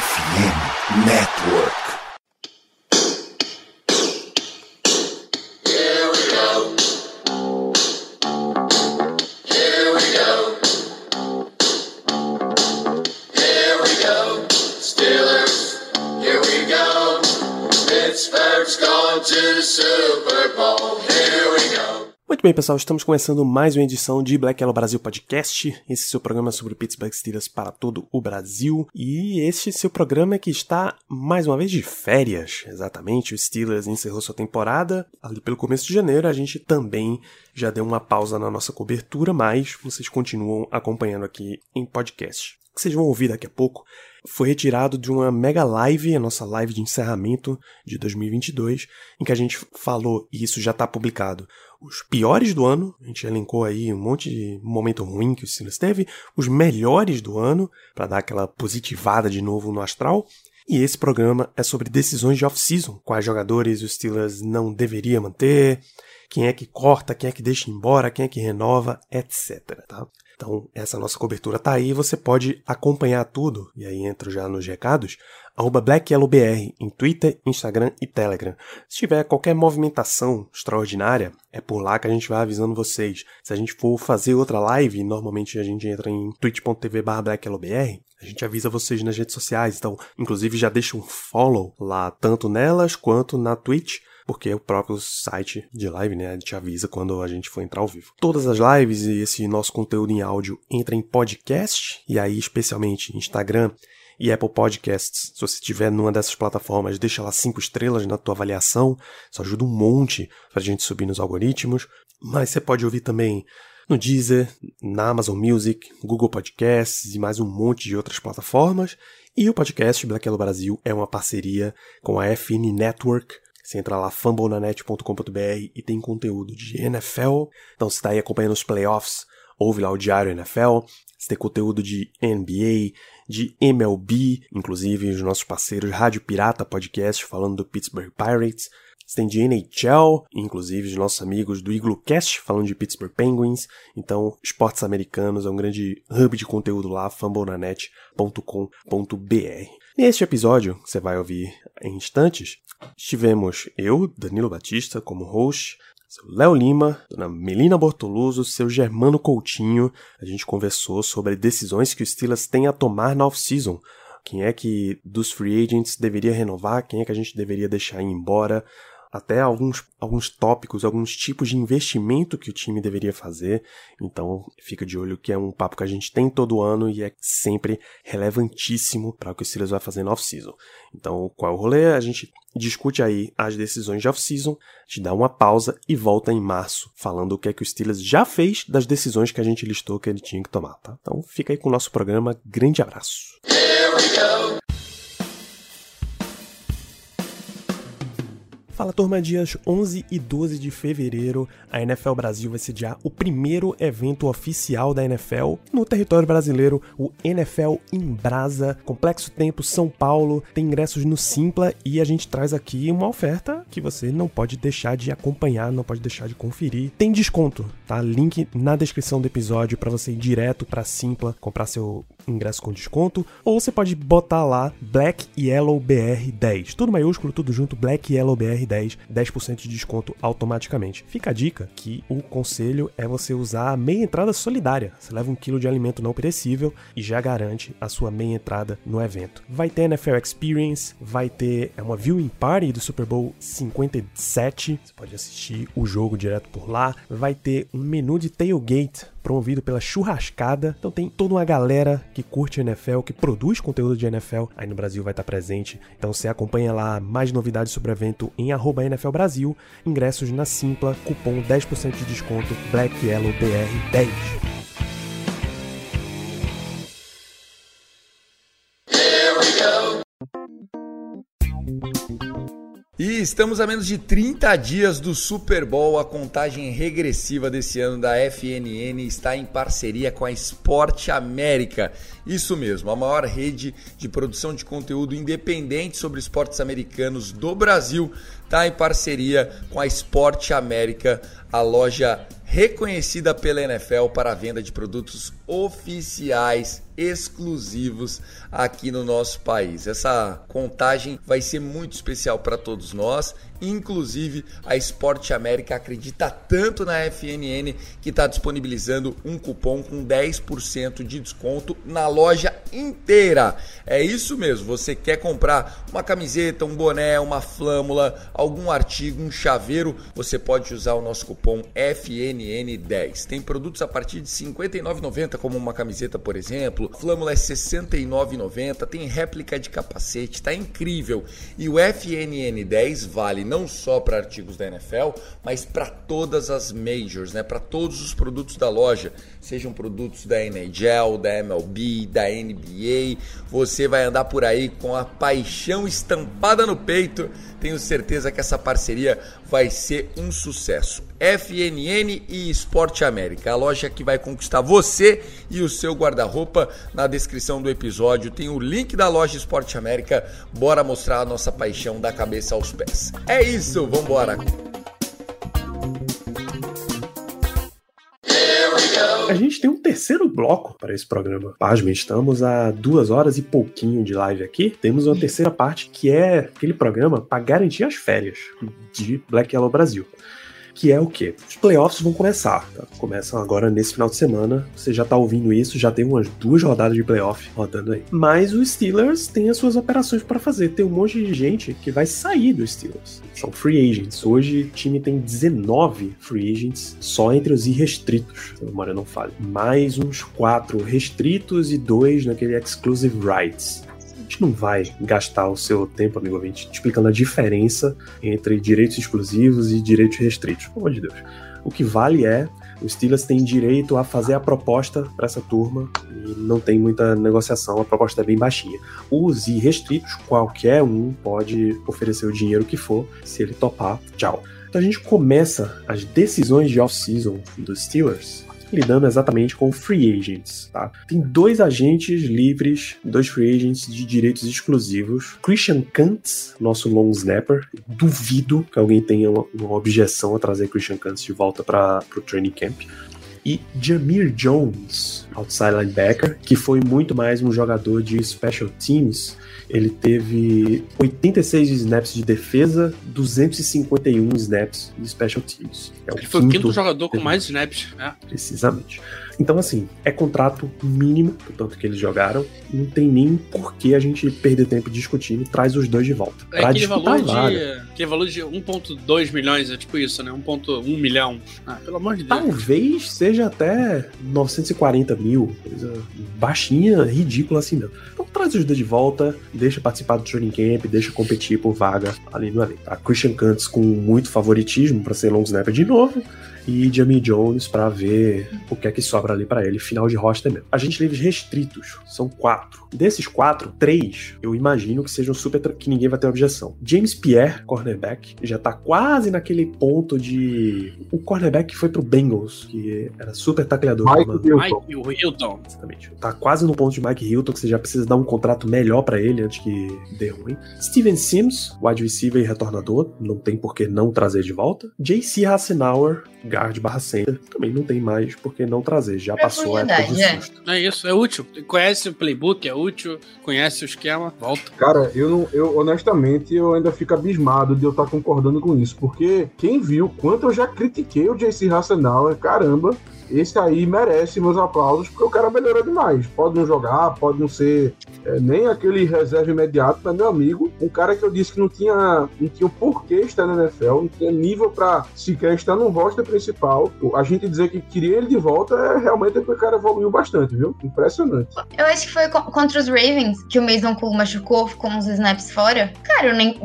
FM Network. Muito bem, pessoal, estamos começando mais uma edição de Black Yellow Brasil Podcast. Esse é seu programa sobre Pittsburgh Steelers para todo o Brasil. E este seu programa é que está mais uma vez de férias. Exatamente, o Steelers encerrou sua temporada ali pelo começo de janeiro. A gente também já deu uma pausa na nossa cobertura, mas vocês continuam acompanhando aqui em podcast. Que vocês vão ouvir daqui a pouco foi retirado de uma mega live, a nossa live de encerramento de 2022, em que a gente falou, e isso já está publicado, os piores do ano, a gente elencou aí um monte de momento ruim que o Steelers teve, os melhores do ano, para dar aquela positivada de novo no astral, e esse programa é sobre decisões de off-season, quais jogadores os Steelers não deveria manter, quem é que corta, quem é que deixa embora, quem é que renova, etc. Tá? Então, essa nossa cobertura tá aí, você pode acompanhar tudo, e aí entro já nos recados, arroba em Twitter, Instagram e Telegram. Se tiver qualquer movimentação extraordinária, é por lá que a gente vai avisando vocês. Se a gente for fazer outra live, normalmente a gente entra em twitch.tv BlackYellowBR, a gente avisa vocês nas redes sociais, então, inclusive já deixa um follow lá, tanto nelas quanto na Twitch, porque o próprio site de live, né, a gente avisa quando a gente for entrar ao vivo. Todas as lives e esse nosso conteúdo em áudio entra em podcast, e aí especialmente Instagram e Apple Podcasts. Se você estiver numa dessas plataformas, deixa lá cinco estrelas na tua avaliação, isso ajuda um monte pra gente subir nos algoritmos. Mas você pode ouvir também no Deezer, na Amazon Music, Google Podcasts e mais um monte de outras plataformas. E o podcast Black Yellow Brasil é uma parceria com a FN Network, você entra lá fumblenanet.com.br e tem conteúdo de NFL. Então você está aí acompanhando os playoffs, ouve lá o Diário NFL. Você tem conteúdo de NBA, de MLB, inclusive os nossos parceiros Rádio Pirata Podcast falando do Pittsburgh Pirates. Você tem de NHL, inclusive os nossos amigos do Iglocast falando de Pittsburgh Penguins. Então, esportes americanos é um grande hub de conteúdo lá, fumblenanet.com.br. Neste episódio, que você vai ouvir em instantes, estivemos eu, Danilo Batista, como host, seu Léo Lima, dona Melina Bortoluso, seu Germano Coutinho. A gente conversou sobre decisões que o Steelers tem a tomar na off-season. Quem é que dos free agents deveria renovar, quem é que a gente deveria deixar ir embora, até alguns, alguns tópicos, alguns tipos de investimento que o time deveria fazer. Então, fica de olho que é um papo que a gente tem todo ano e é sempre relevantíssimo para o que o Steelers vai fazer no off-season. Então, qual é o rolê? A gente discute aí as decisões de off-season, te dá uma pausa e volta em março, falando o que é que o Steelers já fez das decisões que a gente listou que ele tinha que tomar, tá? Então, fica aí com o nosso programa. Grande abraço. Fala turma, dias 11 e 12 de fevereiro, a NFL Brasil vai sediar o primeiro evento oficial da NFL no território brasileiro, o NFL em Brasa, Complexo Tempo São Paulo, tem ingressos no Simpla e a gente traz aqui uma oferta que você não pode deixar de acompanhar, não pode deixar de conferir. Tem desconto, tá? Link na descrição do episódio para você ir direto para Simpla comprar seu ingresso com desconto, ou você pode botar lá Black Yellow BR 10, tudo maiúsculo, tudo junto, Black Yellow BR 10, 10% de desconto automaticamente. Fica a dica que o conselho é você usar a meia entrada solidária. Você leva um quilo de alimento não perecível e já garante a sua meia entrada no evento. Vai ter NFL Experience, vai ter é uma viewing party do Super Bowl 57, você pode assistir o jogo direto por lá. Vai ter um menu de tailgate promovido pela Churrascada. Então tem toda uma galera que curte NFL, que produz conteúdo de NFL, aí no Brasil vai estar presente. Então você acompanha lá mais novidades sobre o evento em arroba NFL Brasil, ingressos na Simpla, cupom 10% de desconto BLACKYELLOWBR10. E estamos a menos de 30 dias do Super Bowl. A contagem regressiva desse ano da FNN está em parceria com a Esporte América. Isso mesmo, a maior rede de produção de conteúdo independente sobre esportes americanos do Brasil está em parceria com a Esporte América, a loja reconhecida pela NFL para a venda de produtos oficiais exclusivos aqui no nosso país. Essa contagem vai ser muito especial para todos nós. Inclusive, a Esporte América acredita tanto na FNN que está disponibilizando um cupom com 10% de desconto na loja inteira. É isso mesmo, você quer comprar uma camiseta, um boné, uma flâmula, algum artigo, um chaveiro, você pode usar o nosso cupom FNN10. Tem produtos a partir de R$ 59,90, como uma camiseta, por exemplo, Flâmula é R$ 69,90, tem réplica de capacete, tá incrível. E o FNN10 vale não só para artigos da NFL, mas para todas as majors, né? Para todos os produtos da loja, sejam produtos da NHL, da MLB, da NBA. Você vai andar por aí com a paixão estampada no peito. Tenho certeza que essa parceria vai ser um sucesso. FNN e Esporte América, a loja que vai conquistar você e o seu guarda-roupa. Na descrição do episódio tem o link da loja Esporte América. Bora mostrar a nossa paixão da cabeça aos pés. É isso, vambora! A gente tem um terceiro bloco para esse programa. Pasme, estamos a duas horas e pouquinho de live aqui. Temos uma terceira parte que é aquele programa para garantir as férias de Black Yellow Brasil que é o quê? Os playoffs vão começar. Tá? Começam agora nesse final de semana. Você já tá ouvindo isso, já tem umas duas rodadas de playoff rodando aí. Mas os Steelers têm as suas operações para fazer. Tem um monte de gente que vai sair dos Steelers. São free agents. Hoje o time tem 19 free agents só entre os irrestritos, se a memória não falha. Mais uns quatro restritos e dois naquele exclusive rights gente não vai gastar o seu tempo, amigo ouvinte, explicando a diferença entre direitos exclusivos e direitos restritos. Pelo amor de Deus. O que vale é os Steelers têm direito a fazer a proposta para essa turma e não tem muita negociação, a proposta é bem baixinha. Os irrestritos, qualquer um pode oferecer o dinheiro que for, se ele topar, tchau. Então a gente começa as decisões de off-season dos Steelers lidando exatamente com free agents, tá? Tem dois agentes livres, dois free agents de direitos exclusivos. Christian Kantz, nosso long snapper. Duvido que alguém tenha uma, uma objeção a trazer Christian Kantz de volta para o training camp e Jamir Jones, outside linebacker, que foi muito mais um jogador de special teams ele teve 86 snaps de defesa, 251 snaps de special teams. É ele foi o quinto jogador com mais snaps. É. Precisamente. Então, assim, é contrato mínimo, tanto que eles jogaram. Não tem nem por que a gente perder tempo discutindo. Traz os dois de volta. É aquele valor, de, aquele valor de 1,2 milhões, é tipo isso, né? 1,1 milhão. Ah, pelo amor de Deus. Talvez seja até 940 mil, coisa baixinha, ridícula assim mesmo. Então traz os dois de volta, deixa participar do training camp, deixa competir por vaga ali no elenco. A Christian Cantz com muito favoritismo para ser long snapper de novo e Jamie Jones para ver o que é que sobra ali para ele, final de roster mesmo. Agentes livres restritos, são quatro. Desses quatro, três eu imagino que sejam super que ninguém vai ter objeção. James Pierre, cornerback, já tá quase naquele ponto de o cornerback que foi pro Bengals, que era super tacleador. Mike Hilton. Mike Hilton. Exatamente. Tá quase no ponto de Mike Hilton, que você já precisa dar um contrato melhor para ele antes que dê ruim. Steven Sims, wide receiver e retornador, não tem por que não trazer de volta. JC Hassenauer, guard barra center, também não tem mais por que não trazer, já passou a época de é. susto. É isso, é útil. Conhece o playbook, é útil, conhece o esquema, volta. Cara, eu não, eu honestamente eu ainda fico abismado de eu estar concordando com isso, porque quem viu quanto eu já critiquei o JC Hassenauer, caramba, esse aí merece meus aplausos, porque o cara melhorou demais. Pode não jogar, pode não ser é, nem aquele reserva imediato, mas meu amigo, um cara que eu disse que não tinha, não tinha o porquê estar na NFL, não tinha nível para sequer estar no roster principal. A gente dizer que queria ele de volta é realmente porque o cara evoluiu bastante, viu? Impressionante. Eu acho que foi contra os Ravens que o Mason Cole machucou, ficou uns snaps fora. Cara, eu nem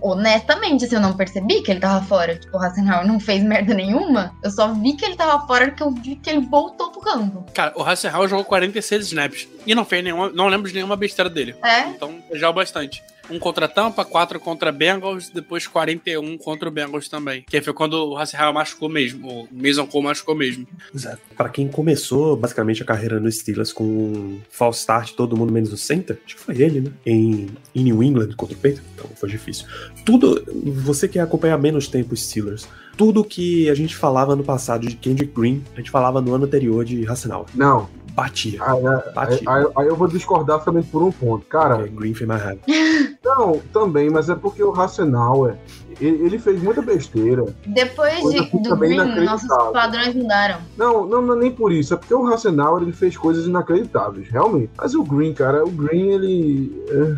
honestamente, assim, eu não percebi que ele tava fora. Tipo, o Hassenhauer não fez merda nenhuma. Eu só vi que ele tava fora porque eu vi que ele voltou pro campo. Cara, o Hassenhauer jogou 46 snaps. E não fez nenhuma. Não lembro de nenhuma besteira dele. É? Então, já bastante um contra Tampa, quatro contra Bengals, depois 41 contra o Bengals também. Que foi quando o Hasselhauer machucou mesmo, o Mason Cole machucou mesmo. Exato. Pra quem começou basicamente a carreira no Steelers com um false start, todo mundo menos o center, acho que foi ele, né? Em, em New England contra o Patriots, então foi difícil. Tudo, você que acompanha menos tempo os Steelers, tudo que a gente falava no passado de Kendrick Green, a gente falava no ano anterior de Hassenauer. Não, batia. Aí, batia. aí- aí eu vou discordar também por um ponto. Cara, Porque Green mais raiva. não, também, mas é porque o Rassenauer, ele, ele fez muita besteira. Depois de, do também Green, nossos padrões mudaram. Não, não, não é nem por isso, é porque o Rassenauer ele fez coisas inacreditáveis, realmente. Mas o Green, cara, o Green ele é,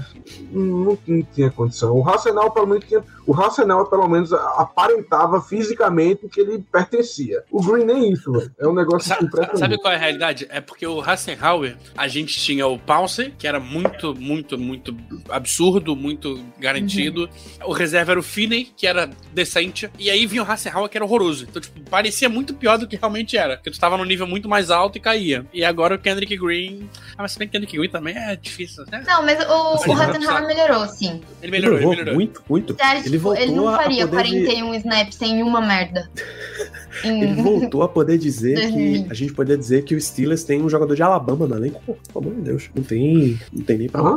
não, não tinha condição. O Rassenauer pelo menos tinha, o Rassenauer pelo menos aparentava fisicamente que ele pertencia. O Green nem isso, velho. É um negócio Sabe, impressionante. sabe qual é a realidade? É porque o Hassenhauer, a gente tinha o Pounce, que era muito, muito, muito absurdo, muito garantido. O reserva era o Finney, que era decente. E aí vinha o Hassenhauer, que era horroroso. Então, tipo, parecia muito pior do que realmente era. Porque tu tava num nível muito mais alto e caía. E agora o Kendrick Green. Ah, mas se bem que Kendrick Green também é difícil, né? Não, mas o, Sim, o melhorou, sim. Ele melhorou, ele Melhorou melhorou. muito, muito. Ele tipo, voltou ele não a faria poder de- 41 snaps sem uma merda. Ele voltou a poder dizer que 2020. a gente poderia dizer que o Steelers tem um jogador de Alabama no elenco. Pô, pelo amor de Deus, não tem, não tem nem pra Hã?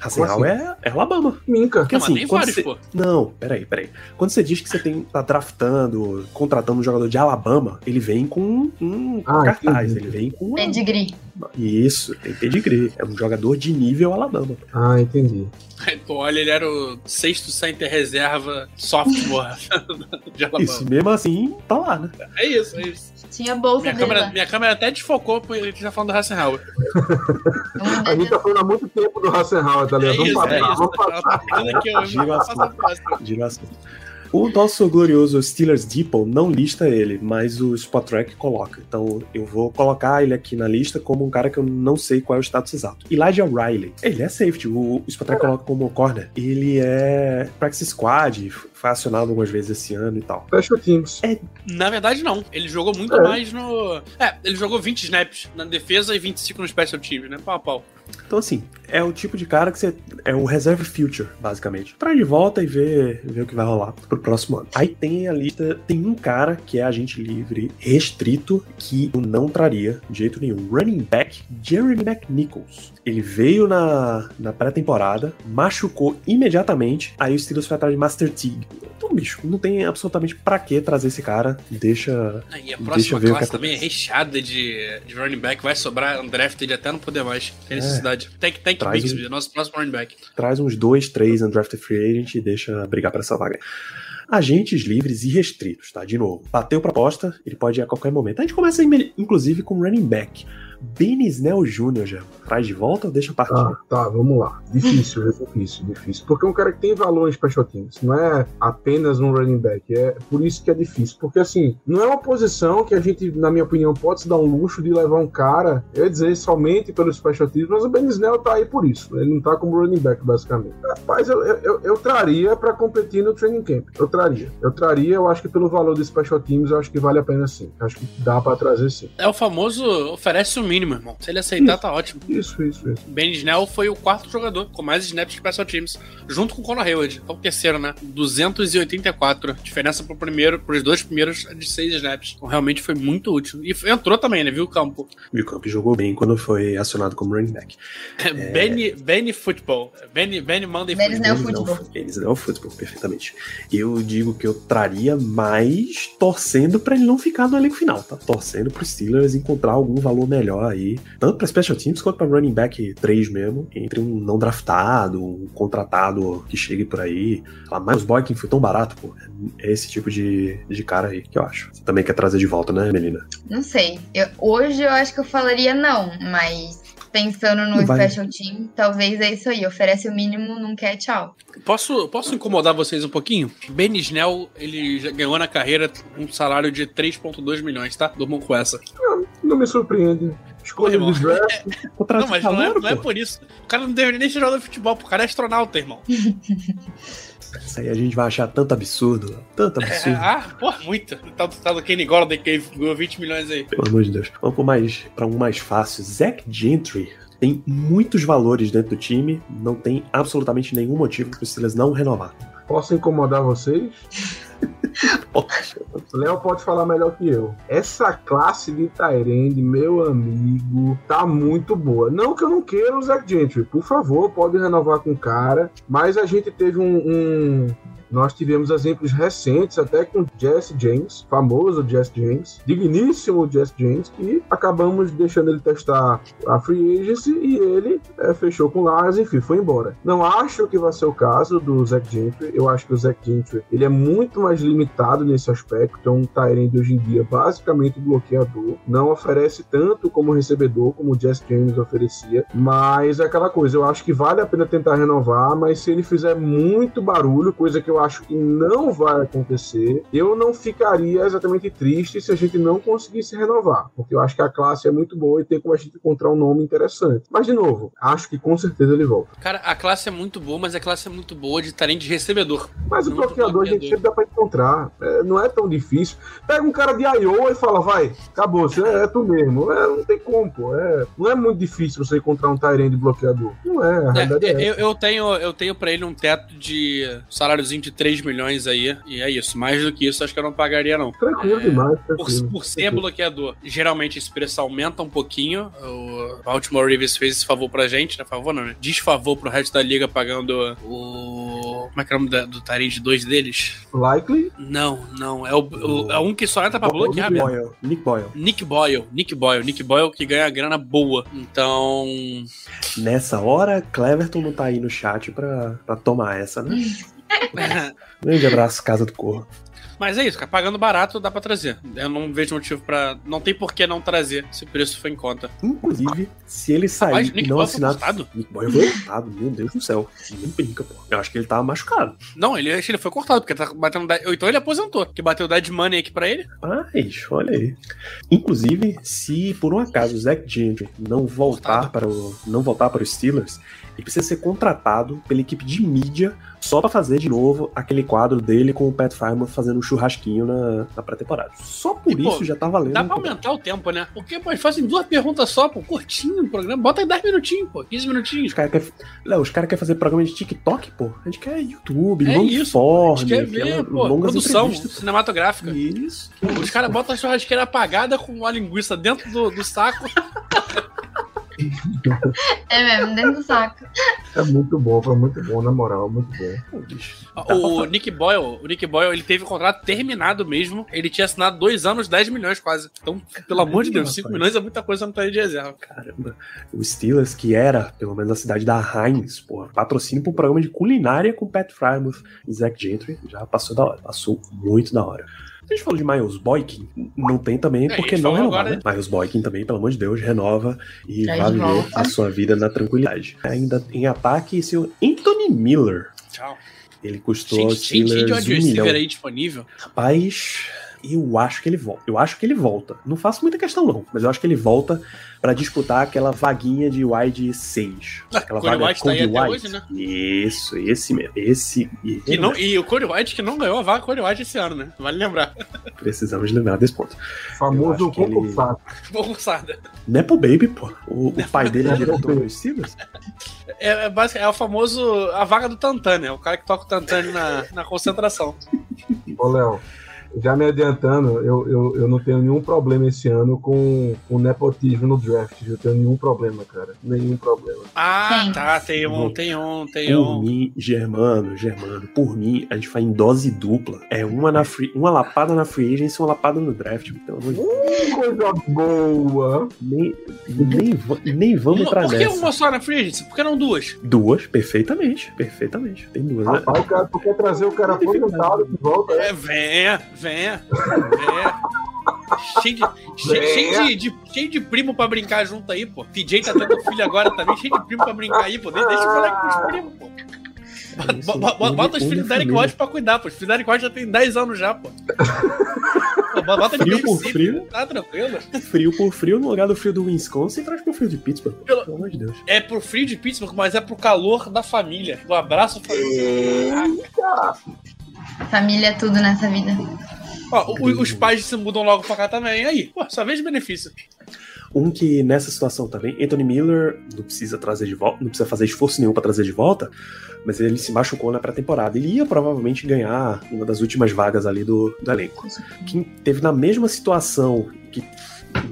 Onde. Hassenhauer é, é Alabama. Minca. Porque Não, mas assim, nem quando vários, você... pô. Não, peraí, peraí. Quando você diz que você tem, tá draftando, contratando um jogador de Alabama, ele vem com um Ah, cartaz, entendi. ele vem com. Pedigree. Isso, tem pedigree. É um jogador de nível Alabama. Ah, entendi. Tu olha, ele era o sexto center reserva sophomore de Alabama. Isso, mesmo assim, tá lá, né? É isso, é isso. Tinha bolsa Minha dele câmera, minha câmera até desfocou porque ele tá falando do Hassenhauer. Uma A gente tá falando há muito tempo do Rassenhauer, tá É ligado? isso, vamos é passar, isso. vamos tá passar. aqui, eu O nosso glorioso Steelers Depot não lista ele, mas o Spot Track coloca. Então eu vou colocar ele aqui na lista como um cara que eu não sei qual é o status exato. Elijah Riley. Ele é safety. O, o Spot Track coloca como corner. Ele é practice squad, foi acionado algumas vezes esse ano e tal. Fecha o Teams. Na verdade, não. Ele jogou muito É. mais no. É, ele jogou 20 snaps na defesa e 25 no special teams, né? Pau a pau. Então, assim, é o tipo de cara que você. É um reserve future, basicamente. Traz de volta e vê, vê o que vai rolar pro próximo ano. Aí tem a lista. Tem um cara que é agente livre restrito que eu não traria de jeito nenhum. Running back Jeremy McNichols. Ele veio na, na pré-temporada, machucou imediatamente. Aí o Steelers foi atrás de Master Teague. Então, bicho, não tem absolutamente pra que trazer esse cara. Deixa. Ah, E a próxima o classe também é recheada de, de running back. Vai sobrar undrafted até não poder mais. Tem É. necessidade. Tank, tank Traz Bigsby, um- nosso próximo running back. traz uns dois, três undrafted free agent e deixa brigar pra essa vaga. Agentes livres e restritos, tá? De novo, bateu proposta, ele pode ir a qualquer momento. A gente começa, inclusive, com running back. Benny Snell Jr. já. Traz de volta ou deixa partir? Tá, tá, vamos lá. Difícil, é difícil, difícil. Porque é um cara que tem valor em special teams. Não é apenas um running back. É por isso que é difícil. Porque, assim, não é uma posição que a gente, na minha opinião, pode se dar um luxo de levar um cara, eu ia dizer, somente pelos special teams, mas o Ben Snell tá aí por isso. Ele não tá como running back, basicamente. Rapaz, eu, eu, eu, eu traria pra competir no training camp. Eu traria. Eu traria, eu acho que pelo valor dos special teams, eu acho que vale a pena sim. Eu acho que dá pra trazer sim. É o famoso oferece o mínimo, irmão. Se ele aceitar, tá ótimo. Isso, isso, isso. Ben Snell foi o quarto jogador com mais snaps de special teams, junto com o Conor Hayward. É o terceiro, né? 284. Diferença pro primeiro, pros dois primeiros é de seis snaps. Então realmente foi muito útil. E entrou também, né? Viu o campo. E o Camp jogou bem quando foi acionado como running back. Benny, Benny Football. Benny, Benny Monday Benny Football. Snell Eles futebol. não, eles não futebol, perfeitamente. Eu digo que eu traria mais torcendo pra ele não ficar no elenco final, tá? Torcendo pro Steelers encontrar algum valor melhor aí, tanto pra special teams quanto pra running back 3 mesmo, entre um não draftado, um contratado que chegue por aí. A Miles Boykin foi tão barato, pô. É esse tipo de, de cara aí que eu acho. Você também quer trazer de volta, né, Melina? Não sei. Eu- hoje eu acho que eu falaria não, mas pensando no Não vai. special team, talvez é isso aí. Oferece o mínimo, não quer tchau. Posso, posso incomodar vocês um pouquinho? Ben Snell, ele já ganhou na carreira um salário de 3,2 milhões, tá? Durmam com essa. Não me surpreende. Escolha irmão. draft. Contrato Não, mas não é, não é por isso. O cara não deveria nem ser jogador de futebol, o cara é astronauta, irmão. Isso aí a gente vai achar tanto absurdo, tanto É, absurdo. ah, pô, muito. Tá, tá do Kenny Gordon que ganhou 20 milhões aí. Pelo amor de Deus. Vamos pro mais, pra um mais fácil. Zach Gentry tem muitos valores dentro do time, não tem absolutamente nenhum motivo para os Steelers não renovar. Posso incomodar vocês? Léo pode falar melhor que eu. Essa classe de Tyrande, meu amigo, tá muito boa. Não que eu não queira o Zach Gentry, por favor, pode renovar com o cara. Mas a gente teve um, um, Nós tivemos exemplos recentes, até com Jesse James, famoso Jesse James, digníssimo Jesse James, que acabamos deixando ele testar a free agency e ele é, fechou com o Lars, enfim, foi embora. Não acho que vai ser o caso do Zach Gentry. Eu acho que o Zach Gentry ele é muito mais limitado nesse aspecto. É um Tyrande hoje em dia basicamente bloqueador. Não oferece tanto como recebedor, como o Jesse James oferecia. Mas é aquela coisa, eu acho que vale a pena tentar renovar, mas se ele fizer muito barulho, coisa que eu acho que não vai acontecer, eu não ficaria exatamente triste se a gente não conseguisse renovar. Porque eu acho que a classe é muito boa e tem como a gente encontrar um nome interessante. Mas, de novo, acho que com certeza ele volta. Cara, a classe é muito boa, mas a classe é muito boa de Tyrande recebedor. Mas o bloqueador a gente sempre dá pra encontrar. É, não é tão difícil. Pega um cara de Iowa e fala, vai, acabou, você é, tu mesmo. É, não tem como, pô. É, não é muito difícil você encontrar um Tyrande bloqueador. Não é, a É, realidade é, eu, eu tenho, eu tenho pra ele um teto de saláriozinho de 3 milhões aí, e é isso. Mais do que isso, acho que eu não pagaria, não. Tranquilo É, demais, Por, tranquilo. por ser bloqueador, geralmente esse preço aumenta um pouquinho. O Baltimore Ravens fez esse favor pra gente, né? Favor não, né? Desfavor pro resto da liga pagando o. Como é que é o nome da- do Tyrande 2 deles? Likely, Não, não. É, o, o- é um que só entra pra bloquear Nick mesmo. Boyle. Nick Boyle. Nick Boyle, Nick Boyle, Nick Boyle que ganha grana boa. Então. Nessa hora, Cleverton não tá aí no chat pra, pra tomar essa, né? Grande abraço, Casa do Corro. Mas é isso, cara. Pagando barato dá pra trazer. Eu não vejo motivo pra. Não tem por que não trazer se o preço for em conta. Inclusive, se ele sair Rapaz, e não assinar. cortado. Nick Boyle foi cortado, meu Deus do céu. Nem brinca, pô. Eu acho que ele tava machucado. Não, ele, ele foi cortado, porque tá batendo. Ou então ele aposentou, que bateu dead money aqui pra ele. Mas, olha aí. Inclusive, se por um acaso o Zach Gentry não voltar para o não voltar para os Steelers, ele precisa ser contratado pela equipe de mídia só pra fazer de novo aquele quadro dele com o Pat Fireman fazendo um churrasquinho na, na pré-temporada. Só por E, pô, isso já tá valendo. Dá pra aumentar o tempo, né? Porque, pô, eles fazem duas perguntas só, pô, curtinho o programa. Bota aí 10 minutinhos, pô, 15 minutinhos. Os caras querem cara quer fazer programa de TikTok, pô. A gente quer YouTube, É long isso, form, A gente quer ver, pô, produção entrevistas. cinematográfica. Isso. Os caras botam a churrasqueira apagada com a linguiça dentro do, do saco. É mesmo, dentro do saco. é muito bom, foi muito bom, na moral, muito bom. Pô. O Nick Boyle, o Nick Boyle, ele teve o contrato terminado mesmo. Ele tinha assinado dois anos, 10 milhões quase. Então, pelo amor de Deus, 5 rapaz. milhões é muita coisa no tarefa de reserva. Caramba. O Steelers, que era, pelo menos, a cidade da Heinz, porra, patrocínio pra um programa de culinária com Pat Frymouth e Zach Gentry, já passou da hora. Passou muito da hora. A gente falou de Miles Boykin, não tem também É, porque gente não renovar, agora, né? Miles Boykin também, pelo amor de Deus, renova e Traz vai viver a sua vida na tranquilidade. Ainda em ataque, seu Anthony Miller. Tchau. Ele custou aos Gente, gente, gente de Steelers wide um milhão. aí disponível. Rapaz, eu acho que ele volta. Eu acho que ele volta. Não faço muita questão, não. Mas eu acho que ele volta pra disputar aquela vaguinha de wide 6. Aquela Cody vaga White tá aí Cody até White. hoje, né? Isso, esse mesmo. Esse. E, não, e o Cody White que não ganhou a vaga Cody White esse ano, né? Vale lembrar. Precisamos lembrar desse ponto. Eu Famoso que ele- concursado. Concursada. Nepo Baby, pô. O, o pai dele é diretor dos Steelers. É, é, é o famoso. A vaga do Tantan, né? O cara que toca o Tantan na, na concentração. Ô, Léo, já me adiantando, eu, eu, eu não tenho nenhum problema esse ano com o nepotismo no draft. Eu tenho nenhum problema, cara. Nenhum problema. Ah, tá. Tem um, tem um, tem Por um. mim, Germano, Germano, por mim, a gente faz em dose dupla. É uma, na free, uma lapada na free agency e uma lapada no draft. Pelo amor de Deus. Que coisa boa! Nem, nem, nem vamos Uma- entrar por que nessa. uma só na free agency? Por que não duas? Duas, perfeitamente, perfeitamente. Tem duas, né? Rapaz, o cara, tu quer trazer o cara aposentado de volta, né? É, venha, venha, venha. Cheio de, cheio, cheio de, de- cheio de primo pra brincar junto aí, pô. TJ tá tendo filho agora também, cheio de primo pra brincar aí, pô. De- Deixa o moleque com os primos, pô. É isso, Bo- bo- une- Bota os filhos do Derek família. White pra cuidar, pô. Os filhos do Derek White já tem 10 anos já, pô. Pô, Bota de Frio por frio. Tá tranquilo. Frio por frio, no lugar do frio do Wisconsin, traz pro frio de Pittsburgh. Pelo- Pelo amor de Deus. É pro frio de Pittsburgh, mas é pro calor da família. Do abraço família. Família é tudo nessa vida. Ó, o- os pais se mudam logo pra cá também. Aí, pô, só vejo benefício. Um que nessa situação também, Anthony Miller não precisa trazer de volta, não precisa fazer esforço nenhum pra trazer de volta, mas ele se machucou na pré-temporada. Ele ia provavelmente ganhar uma das últimas vagas ali do, do elenco. Quem teve na mesma situação que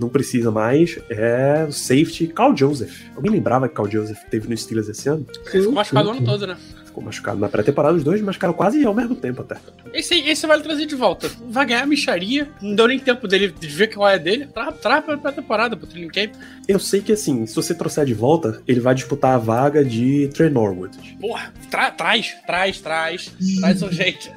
não precisa mais é o safety Carl Joseph. Alguém lembrava que Carl Joseph teve no Steelers esse ano? Ficou machucado o ano todo, né? Ficou machucado na pré-temporada, os dois machucaram quase ao mesmo tempo até. Esse, esse vale trazer de volta. Vai ganhar a micharia. Não deu nem tempo dele de ver qual é dele. Tra traz pra pré-temporada, pro training camp. Eu sei que assim, se você trouxer de volta, ele vai disputar a vaga de Trey Norwood. Porra, tra traz, traz, traz. Traz o jeito.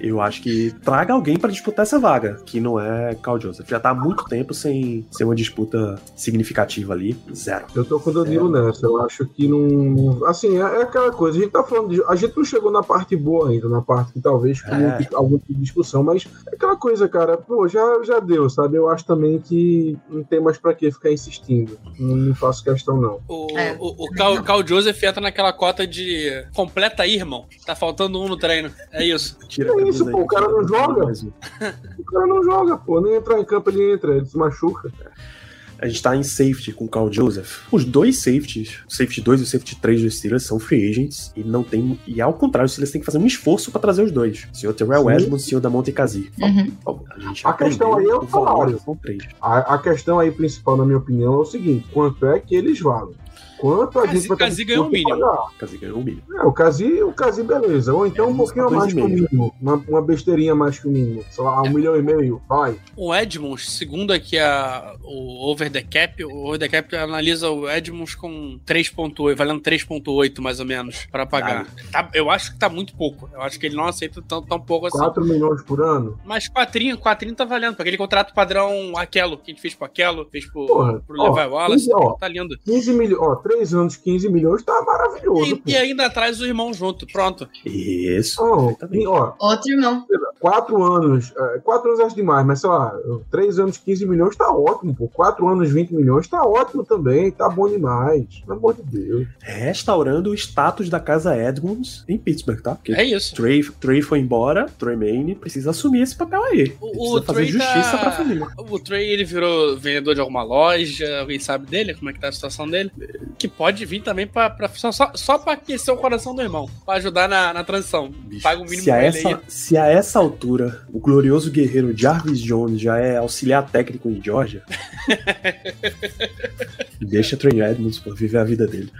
Eu acho que traga alguém para disputar essa vaga, que não é Carl Joseph. Já tá há muito tempo sem, sem uma disputa significativa ali. Zero. Eu tô com o Danilo nessa. Eu acho que não. Assim, é, é aquela coisa. A gente tá falando de. A gente não chegou na parte boa ainda, na parte que talvez É. com algum tipo de discussão, mas é aquela coisa, cara. Pô, já, já deu, sabe? Eu acho também que não tem mais pra que ficar insistindo. Não, não faço questão, não. O, É. o, o Cal, Cal Joseph entra naquela cota de completa aí, irmão. Tá faltando um no treino. É isso. Tira É isso, pô, o cara não joga. um. O cara não joga, pô. Nem entrar em campo ele entra, ele se machuca. A gente tá em safety com o Carl Joseph. Os dois safeties, o safety 2 e o safety 3 do Steelers, são free agents e não tem. E ao contrário, o Steelers tem que fazer um esforço pra trazer os dois. O senhor Terrell. Edmonds e o senhor da Monte Kazi. Uhum. A, A questão aí é o salário. A, a questão aí principal, na minha opinião, é o seguinte: quanto é que eles valem? Quanto a Kazi- gente vai Kazi ganhou o mínimo. Kazi ganhou um milho. É, o Kazi, o Kazi, beleza. Ou então É, um pouquinho mais que o mínimo. Uma, uma besteirinha mais que o mínimo. Sei lá, um milhão e meio. Vai. O Edmonds, segundo aqui a, o Over the Cap, o Over the Cap analisa o Edmonds com 3.8, valendo 3.8 mais ou menos pra pagar. Tá- eu acho que tá muito pouco. Eu acho que ele não aceita tão, tão pouco assim. 4 milhões por ano. Mas quatrinho, quatrinho tá valendo. Pra aquele contrato padrão Aquelo, que a gente fez pro Aquelo, fez pro, Porra, pro ó, Levi Wallace, ó. tá lindo. 15 milhões. 3 anos, 15 milhões, tá maravilhoso. E, e ainda traz o irmão junto, pronto. Isso. Perfeitamente. e, ó, Outro irmão. 4 anos. 4 anos acho demais, mas sei lá, 3 anos, 15 milhões tá ótimo, pô. 4 anos, 20 milhões tá ótimo também. Tá bom demais. Pelo amor de Deus. Restaurando o status da casa Edmonds em Pittsburgh, tá? Porque É isso. Trey, Trey foi embora, Trey Maine precisa assumir esse papel aí. Ele O, o fazer Trey justiça tá- pra família. O Trey, ele virou vendedor de alguma loja, alguém sabe dele? Como é que tá a situação dele? Que pode vir também pra, pra só, só pra aquecer o coração do irmão, pra ajudar na, na transição. Bicho, Paga o mínimo se, a essa, aí. se a essa altura o glorioso guerreiro Jarvis Jones já é auxiliar técnico em Georgia, deixa Trey Edmonds viver a vida dele.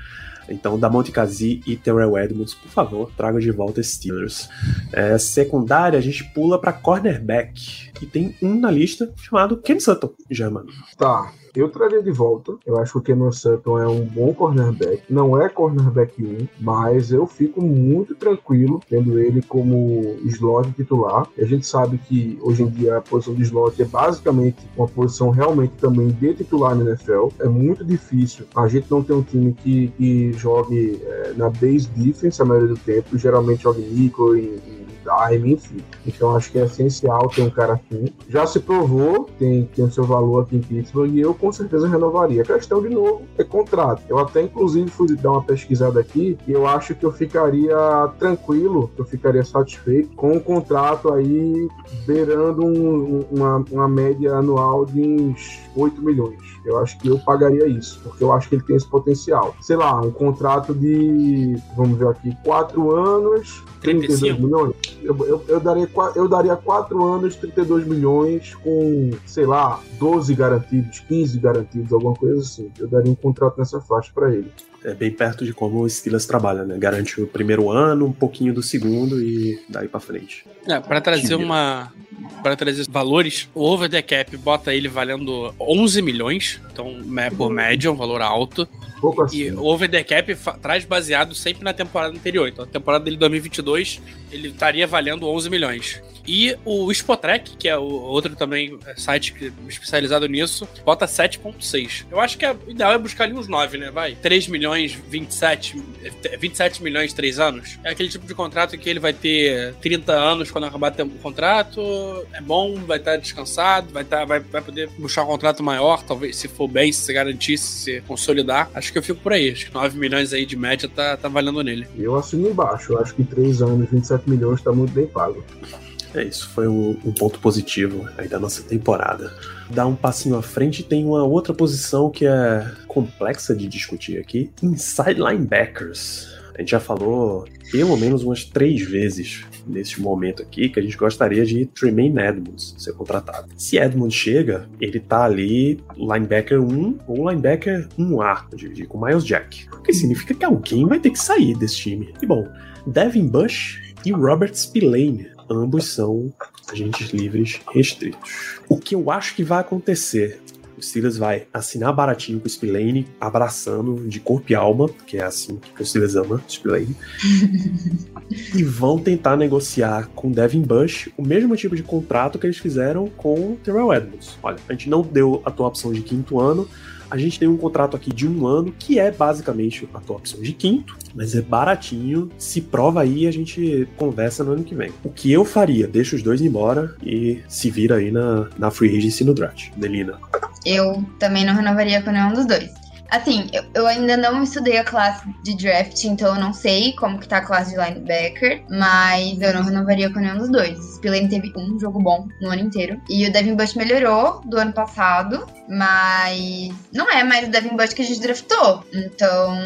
Então, Damonte Kazi e Terrell Edmonds, por favor, traga de volta Steelers. É, secundária, a gente pula pra cornerback. E tem um na lista chamado Ken Sutton, já, mano. Tá, eu traria de volta. Eu acho que o Kenan Sutton é um bom cornerback. Não é cornerback 1, mas eu fico muito tranquilo tendo ele como slot titular. E a gente sabe que hoje em dia a posição de slot é basicamente uma posição realmente também de titular na NFL. É muito difícil a gente não ter um time que, que jogue é, na base defense a maioria do tempo. Geralmente joga em nickel, em enfim. Então acho que é essencial ter um cara assim. Já se provou, tem, tem o seu valor aqui em Pittsburgh e eu com certeza renovaria. A questão, de novo, é contrato. Eu até, inclusive, fui dar uma pesquisada aqui e eu acho que eu ficaria tranquilo, eu ficaria satisfeito com um contrato aí beirando um- um- uma, uma média anual de uns 8 milhões. Eu acho que eu pagaria isso, porque eu acho que ele tem esse potencial. Sei lá, um contrato de, vamos ver aqui, 4 anos, 32 35. milhões. Eu, eu, eu daria, eu daria 4 anos, 32 milhões, com, sei lá, 12 garantidos, 15 garantidos, alguma coisa assim. Eu daria um contrato nessa faixa pra ele. É bem perto de como o Steelers trabalha, né? Garante o primeiro ano, um pouquinho do segundo e daí pra frente. É, pra trazer Time. uma. Para trazer valores, o over the cap bota ele valendo 11 milhões, então por média, um valor alto. Pouco assim. E o over the cap traz baseado sempre na temporada anterior. Então, a temporada dele 2022, ele estaria valendo 11 milhões. E o Spotrack, que é o outro também é, site que- especializado nisso, bota 7.6. Eu acho que é- o ideal é buscar ali uns 9, né? Vai. 3 milhões, 27, é, 27 milhões, 3 anos. É aquele tipo de contrato que ele vai ter 30 anos quando acabar o contrato. É bom, vai estar descansado, vai, tá, vai, vai poder buscar um contrato maior, talvez, se for bem, se garantir, se consolidar. Acho que eu fico por aí. Acho que 9 milhões aí de média tá, tá valendo nele. Eu assino embaixo. Eu acho que 3 anos, 27 milhões tá muito bem pago. É isso, foi um, um ponto positivo aí da nossa temporada. Dá um passinho à frente, tem uma outra posição que é complexa de discutir aqui: inside linebackers. A gente já falou pelo menos umas três vezes neste momento aqui que a gente gostaria de Tremaine Edmonds ser contratado. Se Edmonds chega, ele tá ali linebacker 1 ou linebacker 1A, dividir com Miles Jack. O que significa que alguém vai ter que sair desse time. E bom, Devin Bush e Robert Spillane, ambos são agentes livres restritos. O que eu acho que vai acontecer o Steelers vai assinar baratinho com o Spillane, abraçando de corpo e alma, que é assim que o Steelers ama Spillane. e vão tentar negociar com o Devin Bush o mesmo tipo de contrato que eles fizeram com o Terrell Edmonds. Olha, a gente não deu a tua opção de quinto ano, a gente tem um contrato aqui de um ano, que é basicamente a tua opção de quinto, mas é baratinho. Se prova aí, a gente conversa no ano que vem. O que eu faria? Deixa os dois embora e se vira aí na, na free agency no draft. Delina. Eu também não renovaria com nenhum dos dois. Assim, eu, eu, ainda não estudei a classe de draft, então eu não sei como que tá a classe de linebacker, mas eu não renovaria com nenhum dos dois. O Spillane teve um jogo bom no ano inteiro. E o Devin Bush melhorou do ano passado, mas não é mais o Devin Bush que a gente draftou. Então,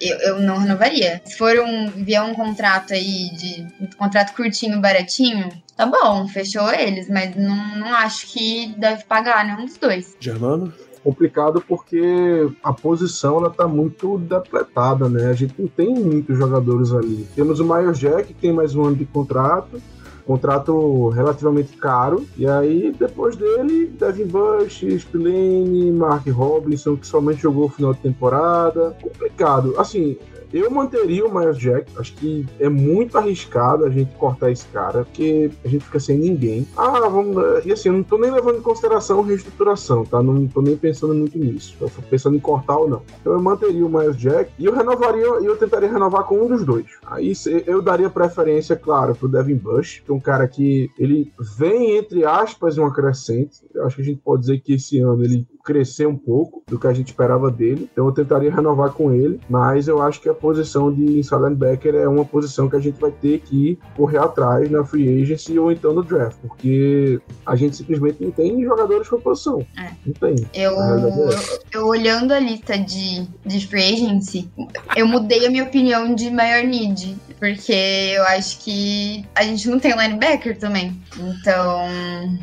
eu, eu não renovaria. Se for um, vier um contrato aí de um contrato curtinho, baratinho, tá bom, fechou eles, mas não, não acho que deve pagar nenhum dos dois. Germano? Complicado porque a posição ela tá muito depletada, né? A gente não tem muitos jogadores ali. Temos o Miles Jack, que tem mais um ano de contrato, contrato relativamente caro. E aí, depois dele, Devin Bush, Spillane, Mark Robinson, que somente jogou o final de temporada. Complicado. Assim, eu manteria o Miles Jack. Acho que é muito arriscado a gente cortar esse cara, porque a gente fica sem ninguém. Ah, vamos. E assim, eu não tô nem levando em consideração reestruturação, tá? Não tô nem pensando muito nisso. Eu tô pensando em cortar ou não. Então eu manteria o Miles Jack e eu renovaria, e eu tentaria renovar com um dos dois. Aí eu daria preferência, claro, pro Devin Bush, que é um cara que ele vem, entre aspas, uma crescente. Eu acho que a gente pode dizer que esse ano ele crescer um pouco do que a gente esperava dele. Então eu tentaria renovar com ele, mas eu acho que a posição de inside linebacker é uma posição que a gente vai ter que correr atrás na free agency ou então no draft, porque a gente simplesmente não tem jogadores com posição. É. Não tem. Eu, é eu olhando a lista de, de free agency, eu mudei a minha opinião de maior need, porque eu acho que a gente não tem linebacker também. Então,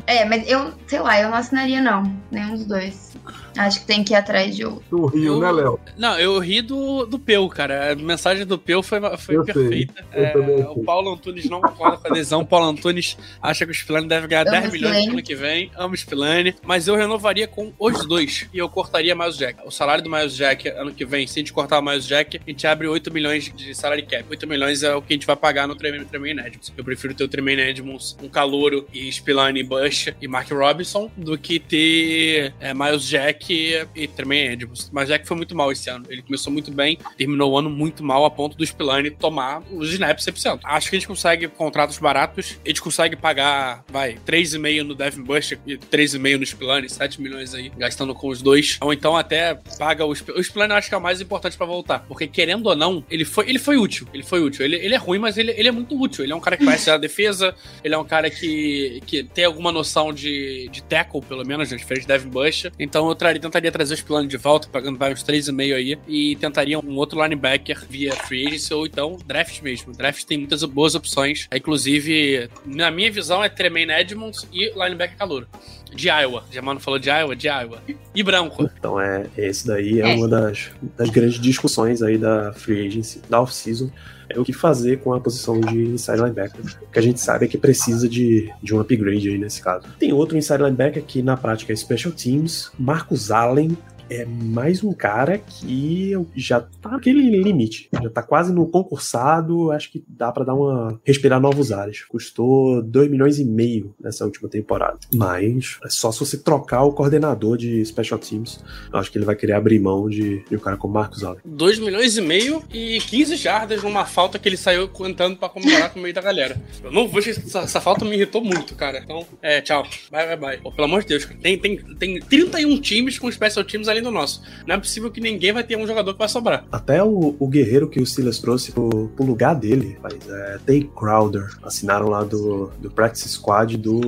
é, mas eu, sei lá, eu não assinaria não, nenhum dos dois. Acho que tem que ir atrás de outro. Tu riu, né, Léo? Não, eu ri do, do Peu, cara. A mensagem do Peu foi, foi perfeita. É, o Paulo Antunes não concorda com a adesão. O Paulo Antunes acha que o Spillane deve ganhar Amo 10 milhões no ano que vem. Amo o Spillane. Mas eu renovaria com os dois. E eu cortaria Miles Jack. O salário do Miles Jack ano que vem, se a gente cortar o Miles Jack, a gente abre 8 milhões de salário cap. 8 milhões é o que a gente vai pagar no Tremaine Edmonds. Eu prefiro ter o Tremaine Edmonds, um calouro e Spillane, Bush e Mark Robinson do que ter é, Miles Jack e Tremaine Edmonds. Mas Jack foi muito mal esse ano. Ele começou muito bem, terminou o ano muito mal a ponto do Spillane tomar os snaps 100%. Acho que a gente consegue contratos baratos, a gente consegue pagar, vai, 3,5 no Devin Bush e 3,5 no Spillane, 7 milhões aí, gastando com os dois. Ou então até paga o Spillane. O Spillane eu acho que é o mais importante para voltar, porque querendo ou não, ele foi, ele foi útil. Ele foi útil. Ele, ele é ruim, mas ele, ele é muito útil. Ele é um cara que conhece a defesa, ele é um cara que, que tem alguma noção de, de tackle, pelo menos, né, diferente de Devin Bush. Então eu traria, tentaria trazer os planos de volta, pagando uns 3,5 aí, e tentaria um outro linebacker via free agency ou então draft mesmo. Draft tem muitas boas opções. Inclusive, na minha visão, é Tremaine Edmonds e linebacker calor de Iowa. Germano falou de Iowa, de Iowa. E branco. Então é, esse daí é, é. uma das, das grandes discussões aí da free agency, da off-season é o que fazer com a posição de inside linebacker. O que a gente sabe é que precisa de, de um upgrade aí nesse caso. Tem outro inside linebacker que na prática é special teams, Marcus Allen, é mais um cara que já tá naquele limite. Já tá quase no concursado. Acho que dá para dar uma. respirar novos ares. Custou 2 milhões e meio nessa última temporada. Mas é só se você trocar o coordenador de Special Teams. Eu acho que ele vai querer abrir mão de, de um cara como Marcos Allen. 2 milhões e meio e 15 jardas numa falta que ele saiu cantando para comemorar com o meio da galera. Eu não vou essa, essa falta me irritou muito, cara. Então, é, tchau. Bye, bye, bye. Pô, pelo amor de Deus, cara. Tem, tem, tem 31 times com Special Teams ali além do nosso. Não é possível que ninguém vai ter um jogador que vai sobrar. Até o, o guerreiro que o Steelers trouxe pro, pro lugar dele, mas é Tay Crowder. Assinaram lá do, do Practice Squad do,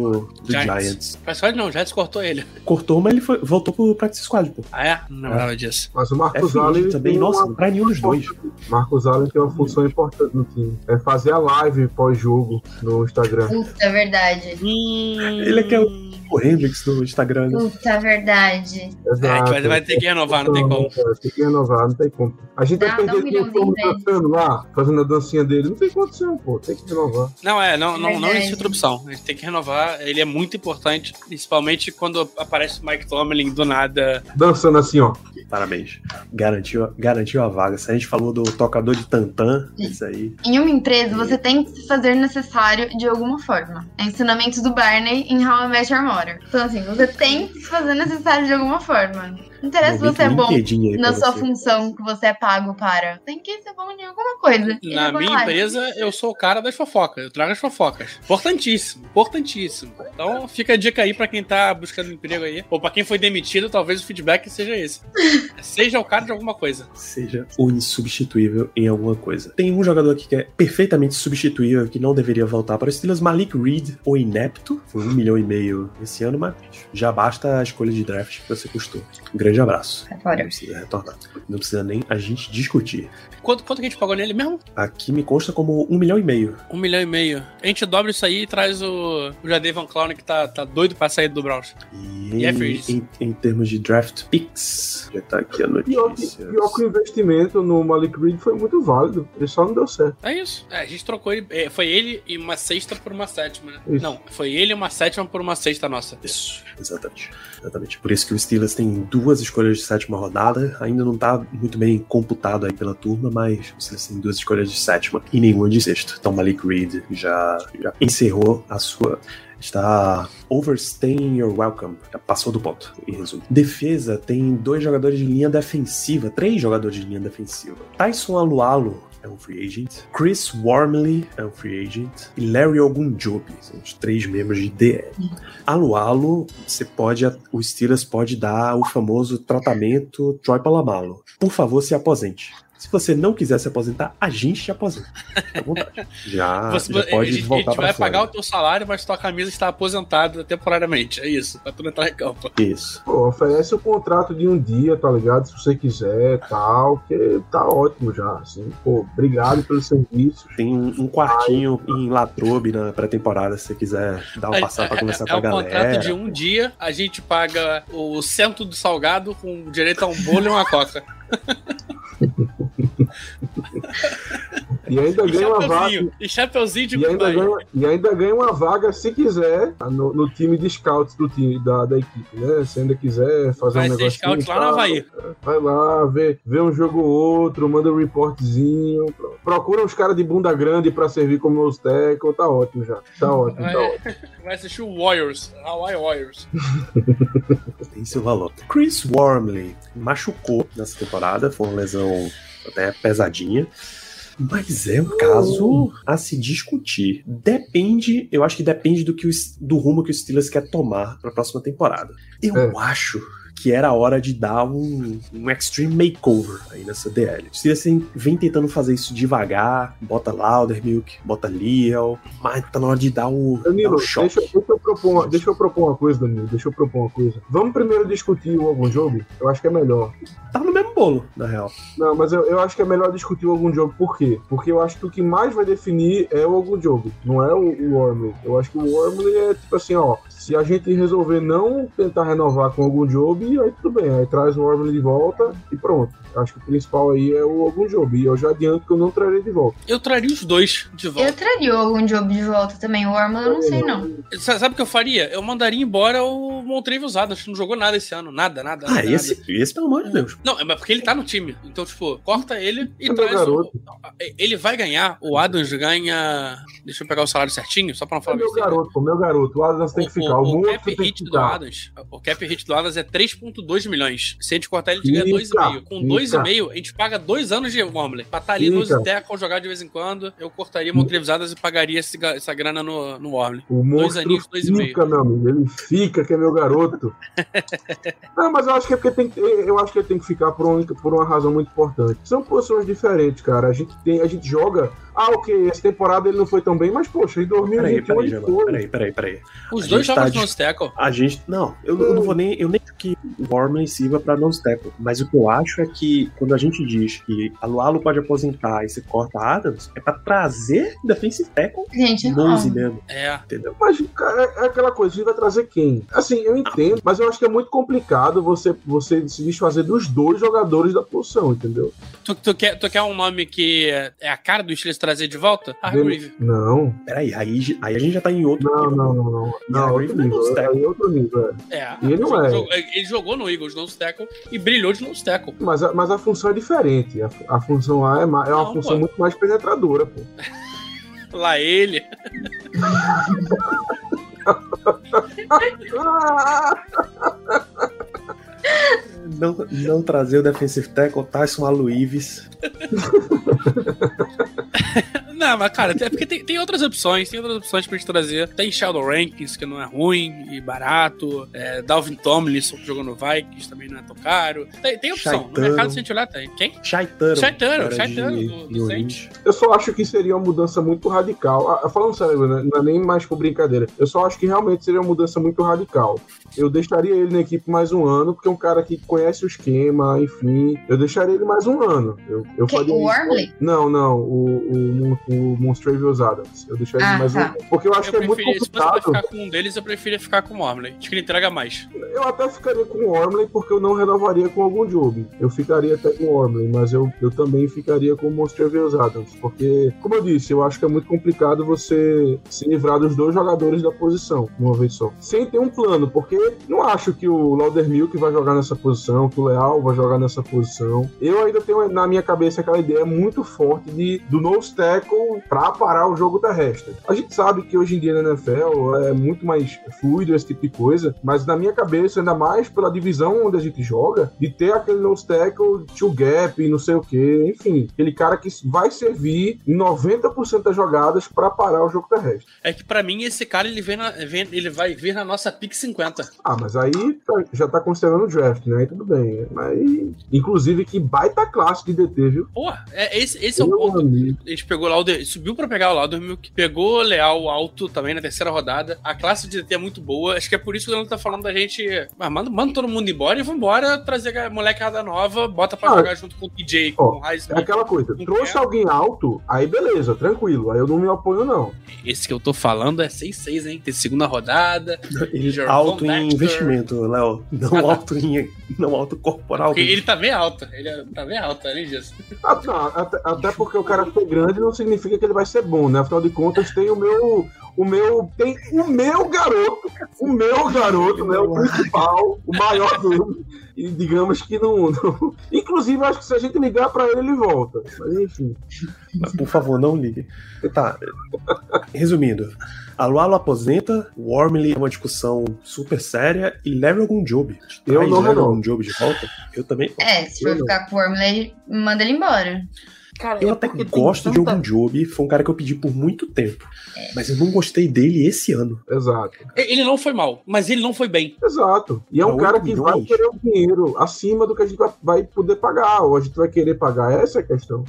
do Giants. Giants. Mas só não, o Giants cortou ele. Cortou, mas ele foi, voltou pro Practice Squad, pô. Ah, é? Não lembrava disso. Mas o É Marcos free Allen também, tem nossa, uma- não traz nenhum dos dois. Marcos Allen tem uma função importante no time. É fazer a live pós-jogo no Instagram. Puta, é verdade. Ele é que é o o Hendrix do Instagram. né? Puta, é verdade. Exato. É, vai ter que renovar, não tem como. É, Tem que renovar, não tem como. A gente Dá- vai dá um perder aqui o milhãozinho Tom dançando lá, fazendo a dancinha dele. Não tem condição, pô. Tem que renovar. Não, é, não, não, não existe outra opção. A gente tem que renovar. Ele é muito importante, principalmente quando aparece o Mike Tomlin do nada. Dançando assim, ó. Parabéns. Garantiu, garantiu a vaga. Se a gente falou do tocador de tantã, isso aí. Em uma empresa, você tem que se fazer necessário de alguma forma. É ensinamentos do Barney em How I Met Your Mother. Então, assim, você tem que se fazer necessário de alguma forma. Não interessa se você é bom na sua você. função que você é pago para. Tem que ser bom em alguma coisa. Na minha lá. empresa, eu sou o cara das fofocas. Eu trago as fofocas. Importantíssimo, importantíssimo. Então fica a dica aí pra quem tá buscando emprego aí. Ou pra quem foi demitido, talvez o feedback seja esse. seja o cara de alguma coisa. Seja o insubstituível em alguma coisa. Tem um jogador aqui que é perfeitamente substituível, que não deveria voltar para os Steelers, Malik Reed, o inepto. Foi um milhão e meio esse ano, mas já basta a escolha de draft que você custou. Um grande abraço. Sai fora. Não precisa retornar. Não precisa nem a gente discutir. Quanto, quanto que a gente pagou nele mesmo? Aqui me consta como um milhão e meio. Um milhão e meio. A gente dobra isso aí e traz o, o Jadevan Clown que tá, tá doido pra sair do Browns. E E é em, free. em, em termos de draft picks, já tá aqui a Pior que, notícia. pior que o investimento no Malik Reed foi muito válido. Ele só não deu certo. É isso. É, a gente trocou ele. é, foi ele e uma sexta por uma sétima, né? Isso. Não, foi ele e uma sétima por uma sexta nossa. Isso, exatamente. Exatamente. Por isso que o Steelers tem duas escolhas de sétima rodada. Ainda não tá muito bem computado aí pela turma, mas Steelers tem duas escolhas de sétima e nenhuma de sexta. Então Malik Reed já, já encerrou a sua. Está overstaying your welcome. Passou do ponto, em resumo. Defesa tem dois jogadores de linha defensiva, três jogadores de linha defensiva. Tyson Alualo é um free agent. Chris Wormley é um free agent. E Larry Ogunjobi, são os três membros de DL. Alualo, você pode, o Steelers pode dar o famoso tratamento Troy Palamalo. Por favor, se aposente. Se você não quiser se aposentar, a gente te aposenta. Fica à vontade. Já, Você- já a pode gente, a gente para vai pagar o teu salário, mas tua camisa está aposentada temporariamente. É isso, pra tu não entrar em campo. Isso. Pô, oferece o contrato de um dia, tá ligado? Se você quiser, tal, que tá ótimo já, assim. Pô, obrigado pelos serviços. Tem um, um quartinho em Latrobe na pré-temporada, se você quiser dar um passar para conversar é, com a um galera. contrato de um dia, a gente paga o cento do salgado com direito a um bolo e uma coca. E ainda ganha uma vaga. e chapeuzinho de E ainda, ganha, e ainda ganha uma vaga, se quiser, no, no time de scouts do time, da, da equipe, né? Se ainda quiser fazer Vai um ser negócio. scout lá no Havaí. Vai lá, vê, vê um jogo ou outro, manda um reportzinho. pro- Procura uns caras de bunda grande pra servir como os tackle, tá ótimo já. Tá ótimo, tá ótimo. Vai, vai assistir o Warriors, Hawaii Warriors. Tem seu valor. Chris Wormley machucou nessa temporada, foi uma lesão até pesadinha. Mas é um caso a se discutir. Depende, eu acho que depende do, que o, do rumo que o Steelers quer tomar para a próxima temporada. Eu É. acho que era a hora de dar um, um extreme makeover aí nessa DL. O Steelers tem- vem tentando fazer isso devagar, bota Laudermilk, bota Liel, mas tá na hora de dar o, dar Danilo, o choque. deixa, deixa eu propor uma, deixa eu propor uma coisa, Danilo. Deixa eu propor uma coisa. Vamos primeiro discutir o algum jogo? Eu acho que é melhor. Tá no mesmo bolo, na real. Não, mas eu, eu acho que é melhor discutir o algum jogo. Por quê? Porque eu acho que o que mais vai definir é o algum jogo, não é o, o Wormley. Eu acho que o Wormley é tipo assim, ó. Se a gente resolver não tentar renovar com algum job, aí tudo bem. Aí traz o Wormley de volta e pronto. Acho que o principal aí é o algum job. E eu já adianto que eu não trarei de volta. Eu traria os dois de Eu volta. traria algum job de volta também. O Ormond eu não sei, não. Sa- Sabe o que eu faria? Eu mandaria embora o Montrevious Adams, que não jogou nada esse ano. Nada, nada. Ah, nada, esse, nada. esse, pelo amor de Deus. Não, é mas porque ele tá no time. Então, tipo, corta ele e É meu traz o. garoto. Ele vai ganhar. O Adams ganha. Deixa eu pegar o salário certinho, só pra não É falar meu besteira. garoto, meu garoto. O Adams tem que ficar. O, o cap hit do. Adams, o cap hit do Adams é 3.2 milhões. Se a gente cortar ele, a gente ganha Fica, 2,5. Com fica. 2,5, a gente paga dois anos de Wormley. Pra estar ali Fica. nos tackle, jogar de vez em quando, eu cortaria Montrevious Adams e pagaria esse essa grana no, no Wormley. O aninhos, dois e meio. fica, meu amigo. Ele fica, que é meu garoto. Não, mas eu acho que é porque tem que, eu acho que ele tem que ficar por uma, por uma razão muito importante. São posições diferentes, cara. A gente tem, a gente joga. Ah, ok, essa temporada ele não foi tão bem, mas poxa, em 2021 Peraí, peraí, ele foi. peraí, peraí, peraí. Os A dois jogam tá nose tackle. A gente. Não, eu, eu não vou nem. Eu nem acho que o Warman sirva pra nose tackle. Mas o que eu acho é que quando a gente diz que a Lualo pode aposentar e se corta a Adams, é pra trazer defensive tackle Gente, não. nose mesmo, É. entendeu? Mas cara, é, aquela coisa, a gente vai trazer quem? Assim, eu entendo, mas eu acho que é muito complicado você, você se desfazer dos dois jogadores da posição, entendeu? Tu, tu quer, tu quer um nome que é a cara do Steelers trazer de volta? Hargrave. Não, Peraí, aí, aí a gente já tá em outro não, nível. não, não, não. Não, Outro não é nível. nose tackle. É outro nível, é. É. E ele não é. Jogou- ele jogou no Eagles nose tackle e brilhou de nose tackle. Mas a, mas a função é diferente. A, a função lá é, ma- é uma Não, função pô. muito mais penetradora, pô. Lá ele. Não, não trazer o defensive tackle, Tyson Aluives. Não, mas cara, é porque tem, tem outras opções, tem outras opções pra gente trazer. Tem Sheldon Rankins, que não é ruim e barato. É, Dalvin Tomlinson, que jogou no Vikings, também não é tão caro. Tem, tem opção. No Shaitano. mercado, se a gente olhar, tem. Quem? Shaitano. Shaitano, Shaitano, de do- do. Eu só acho que seria uma mudança muito radical. Ah, falando sério, né, não é nem mais por brincadeira. Eu só acho que realmente seria uma mudança muito radical. Eu deixaria ele na equipe mais um ano, porque é um cara que conhece o esquema, enfim. Eu deixaria ele mais um ano. Eu, eu Quem? faria O. Wormley? Não, não, o, o, Mon- o Monstravius Adams. Eu deixaria ele Ah, mais tá. um ano. Porque eu acho Eu que é muito preferia, se complicado. ficar com um deles, eu preferia ficar com o Mormley. Acho que ele entrega mais. Eu até ficaria com o Ormley porque eu não renovaria com algum job. Eu ficaria até com o Ormley, mas eu, eu também ficaria com o Monstravius Adams. Porque, como eu disse, eu acho que é muito complicado você se livrar dos dois jogadores da posição uma vez só. Sem ter um plano, porque não acho que o Laudermilk vai jogar nessa posição, que o Leal vai jogar nessa posição. Eu ainda tenho na minha cabeça aquela ideia muito forte de, do nose tackle pra parar o jogo terrestre. A gente sabe que hoje em dia na NFL é muito mais fluido esse tipo de coisa, mas na minha cabeça, ainda mais pela divisão onde a gente joga, de ter aquele nose tackle, two gap, não sei o que, enfim, aquele cara que vai servir em 90% das jogadas pra parar o jogo terrestre. É que pra mim, esse cara, ele, vem na- vem- ele vai vir na nossa pick 50. Ah, mas aí tá- já tá considerando o draft, né? Aí tudo bem. Mas, inclusive, que baita classe de DT, viu? Porra, é, esse, esse é o ponto. amigo. A gente pegou o Lauder, subiu pra pegar o Laudermilk, pegou o Leal alto também na terceira rodada. A classe de DT é muito boa. Acho que é por isso que o Leandro tá falando da gente. Ah, manda, manda todo mundo embora e vambora trazer a molecada nova, bota pra Ah, jogar junto com o PJ, com ó, o É Heisman. aquela coisa, trouxe alguém alto, aí beleza, tranquilo. Aí eu não me apoio, não. Esse que eu tô falando é 6-6, hein? Tem segunda rodada. Ele alto em Baxter. investimento, Léo. Não Ah, tá. alto em. Não alto corporal. Porque ele tá bem alto. Ele é- tá bem alto, além disso. Ah, não, até, até porque o cara foi grande não significa que ele vai ser bom, né? Afinal de contas, tem o meu. O meu. Tem o meu garoto. O meu garoto, né? O principal, o maior dele. E digamos que não, não- Inclusive, acho que se a gente ligar pra ele, ele volta. Mas enfim. Por favor, não ligue. Tá. Resumindo, a Lualo aposenta, o Wormley é uma discussão super séria e leva algum job. Eu Traz não renovo. algum job de volta. Eu também. É, se for não. ficar com o Wormley, manda ele embora. Cara, Eu até gosto de algum job, foi um cara que eu pedi por muito tempo. Mas eu não gostei dele esse ano. Exato. Ele não foi mal, mas ele não foi bem. Exato. E é um cara que vai milhões. querer o dinheiro acima do que a gente vai- vai poder pagar, ou a gente vai querer pagar. Essa é a questão.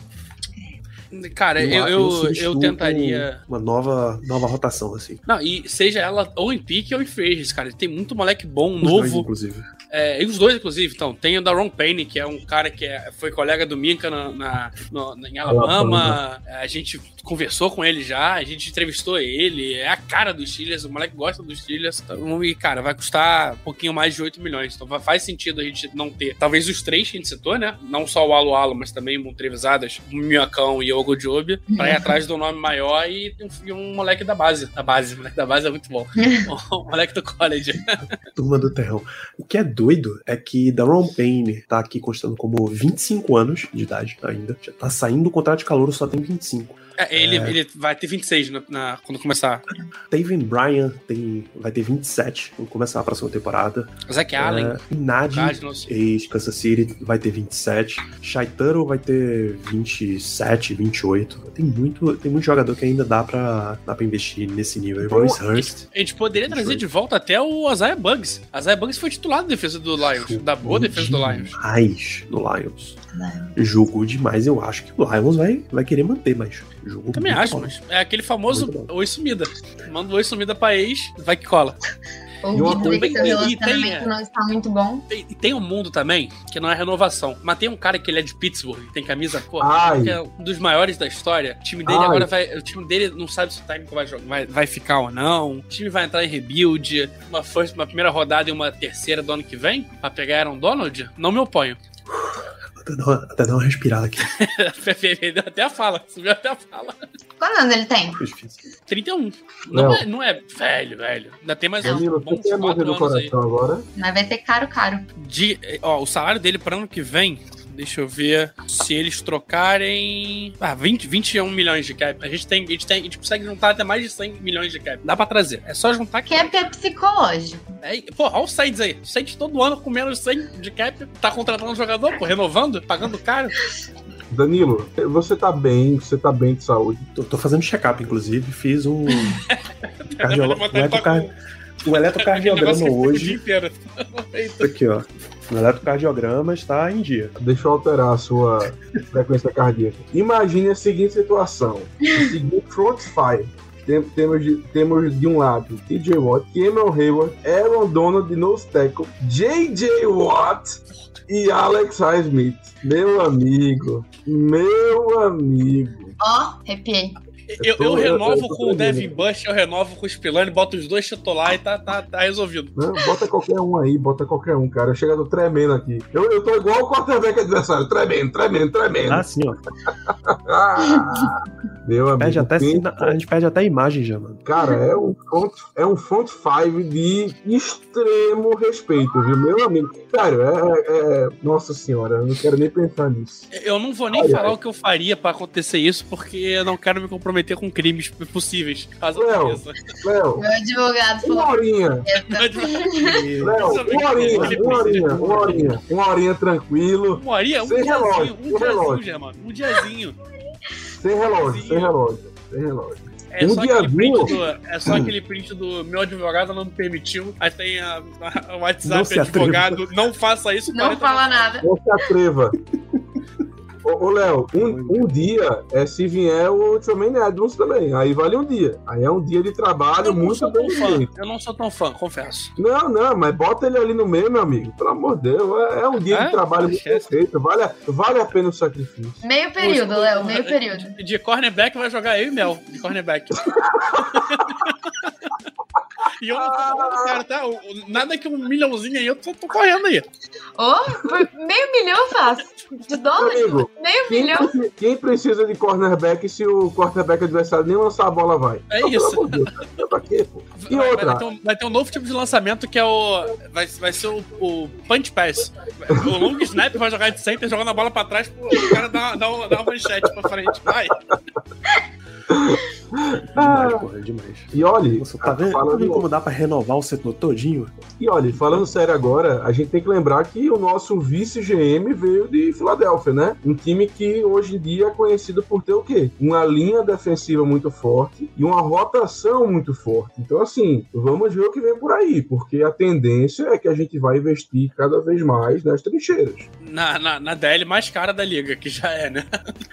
Cara, eu, eu, eu, substituo tentaria. Uma nova, nova rotação, assim. Não, e seja ela ou em pique ou em free cara. Tem muito moleque bom, Os dois, novo. inclusive. É, e os dois, inclusive, então. Tem o Daron Payne, que é um cara que é- foi colega do Minka na, na- no- em Alabama. A gente conversou com ele já, a gente entrevistou ele. É a cara dos Steelers, o moleque gosta dos Steelers. Então, e, cara, vai custar um pouquinho mais de 8 milhões. Então faz sentido a gente não ter. Talvez os três que a gente citou, né? Não só o Alo Alo, mas também o Montrevisadas, o Minhacão e o Ogo Job. Pra ir atrás do nome maior e, um- e um moleque da base. Da base, o moleque da base é muito bom. o moleque do college. Turma do Terrão. O que é doido é que Daron Payne tá aqui constando como 25 anos de idade ainda. Já tá saindo do contrato de calor, só tem 25. É, ele, ele vai ter 26 na, na- quando começar. Taven Bryan tem, vai ter 27 quando começar a próxima temporada. Zack Allen, É, Nadi, ex-Kansas City, vai ter 27. Shai Tuttle vai ter 27, 28. Tem muito, tem muito jogador que ainda dá pra, dá pra investir nesse nível. Royce Hurst. A gente poderia trazer de volta até o Isaiah Bugs. Isaiah Bugs foi titular da defesa do Lions. Da boa defesa do Lions. Demais no Lions. Jogou demais. Eu acho que o Lions vai, vai querer manter, mas jogou Também acho, bom. mas é aquele famoso oi sumida. Manda o oi sumida pra ex, vai que cola. Ou E que seu relacionamento tem, não está muito bom. E tem um mundo também que não é renovação. Mas tem um cara que ele é de Pittsburgh, tem camisa, Ai. que é um dos maiores da história. O time dele Ai. agora vai. O time dele não sabe se o técnico vai, jogar, vai, vai ficar ou não. O time vai entrar em rebuild. Uma, first, uma primeira rodada e uma terceira do ano que vem. Pra pegar Aaron Donald. Não me oponho. Até dar, uma, até dar uma respirada aqui. Deu até a fala. Subiu até a fala. Quantos anos ele tem? Foi difícil. 31. Não Não. é, não é velho, velho. Ainda tem mais uns Danilo, você bons tem a música 4 do anos aí. coração agora? Mas vai ser caro, caro. De, ó, o salário dele para ano que vem, deixa eu ver se eles trocarem. Ah, 20, 21 milhões de cap. A gente tem, a gente tem, a gente consegue juntar até mais de 100 milhões de cap. Dá pra trazer. É só juntar que Cap é psicológico. é, Pô, olha os Saints aí. Saints todo ano com menos 100 de cap, tá contratando um jogador, pô, renovando, pagando caro. Danilo, você tá bem, você tá bem de saúde. Tô, tô fazendo check-up, inclusive. Fiz um. cardio- Vai um, um eletrocardiograma o dia hoje. inteiro. Eita. Aqui, ó. O eletrocardiograma está em dia. Deixa eu alterar a sua frequência cardíaca. Imagine a seguinte situação: o seguinte front five. Tem- Temos de, temos de um lado TJ Watt, Cameron Hayward, Aaron Donald de nose tackle, JJ Watt e Alex Highsmith. Meu amigo, meu amigo. Ó, arrepiei. Eu, tô- eu eu- renovo eu com o Devin. Bush, eu renovo com o Spillane, boto os dois titular e tá, tá, tá resolvido. Não, bota qualquer um aí, bota qualquer um, cara. Eu chego tremendo aqui. Eu, eu tô igual o quarterback adversário, tremendo, tremendo, tremendo. Ah, sim, ó. Meu amigo. Pede até, a gente pede até imagem já, mano. Cara, é um front, é um front five de extremo respeito, viu, meu amigo? Sério, é, é- é- Nossa senhora, eu não quero nem pensar nisso. Eu não vou nem Ai, falar ai. o que eu faria pra acontecer isso, porque eu não quero me comprometer com crimes possíveis. Caso Léo. Léo, Meu advogado uma falou. horinha. Léo, uma horinha, uma horinha, uma horinha, uma horinha tranquilo, Uma horinha, um Sem diazinho, relógio, um diazinho, relógio. Germano. Um diazinho. sem relógio, sem relógio, sem relógio. É, Um só aquele diazinho? print do, é só aquele print do meu advogado não me permitiu. Aí tem a, a- o Não WhatsApp atreva. advogado. Não faça isso. Não 40 fala nada. Não se atreva. Ô, ô, Léo, um, um dia é se vier o Tremaine Edmonds também. Aí vale um dia. Aí é um dia de trabalho Eu muito feito. Eu não sou tão fã, confesso. Não, não, mas bota ele ali no meio, meu amigo. Pelo amor de Deus. É, é um dia É? de trabalho muito bem Esquece. feito. Vale, vale a pena o sacrifício. Meio período, Léo, meio período. De cornerback vai jogar eu e Mel. De cornerback. E eu não tô falando cara, tá? Nada que um milhãozinho aí, eu tô, tô correndo aí. Ô, por meio milhão eu faço. De Meu dólar? amigo, Meio quem, milhão? preci- quem precisa de cornerback se o cornerback adversário nem lançar a bola vai? É isso. Pelo amor de Deus. Pra quê, pô? E Vai, outra? vai ter um, vai ter um novo tipo de lançamento que é o. Vai, vai ser o, o Punch Pass. O long snap vai jogar de center, jogando a bola pra trás, pro o cara dar, dar, uma- dar uma manchete pra frente. Vai. Demais, porra, demais. E olha, Nossa, tá vendo, tá falando- vendo como dá pra renovar o setor todinho? E olha, falando sério agora, a gente tem que lembrar que o nosso vice-GM veio de Filadélfia, né? Um time que hoje em dia é conhecido por ter o quê? Uma linha defensiva muito forte e uma rotação muito forte. Então, assim, vamos ver o que vem por aí, porque a tendência é que a gente vai investir cada vez mais nas trincheiras. Na, na, na DL mais cara da liga, que já é, né?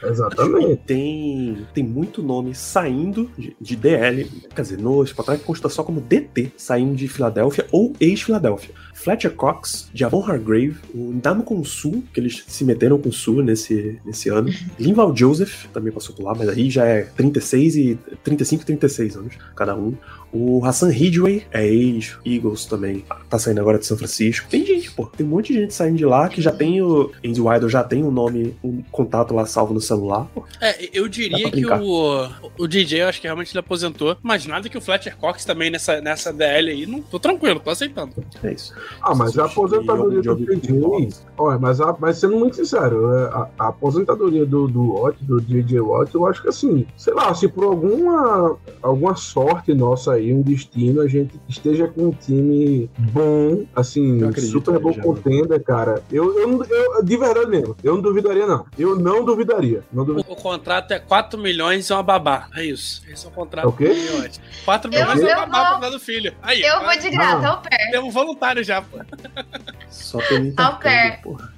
Exatamente. Tem, tem muito nome saindo de, de DL, quer dizer, no Spotify consta só como DT, saindo de Filadélfia ou ex-Filadélfia. Fletcher Cox, Javon Hargrave, o Ndamukong Su, que eles se meteram com o Su nesse, nesse ano. Linval Joseph também passou por lá, mas aí já é 36 e 35 e 36 anos cada um. O Hassan Ridgway é ex-Eagles também, tá saindo agora de São Francisco. Tem gente, pô, tem um monte de gente saindo de lá que já tem o Andy Wilder já tem o nome, um contato lá salvo no celular. Pô, É, eu diria que o, o DJ eu acho que realmente ele aposentou. Mas nada que o Fletcher Cox também nessa, nessa DL aí, não tô tranquilo, tô aceitando. É isso. Ah, mas a aposentadoria do JJ. Olha, mas, a- mas sendo muito sincero, é, a, a aposentadoria do, do Watt, do JJ Watt, eu acho que assim, sei lá, se por alguma, alguma sorte nossa aí, um destino, a gente esteja com um time bom, assim, super bom já, contender, cara. Eu, eu, não- eu, de verdade mesmo, eu não duvidaria, não. Eu não duvidaria. Não O, duvidaria. o contrato é 4 milhões e uma babá. É isso. Esse é o contrato. É o quê? 4 Eu- milhões e uma babá vou- pra do filho. Aí, Eu vou de graça, ao pé. Temos voluntário já, pô. Só pelo Ao pé. intercâmbio, porra.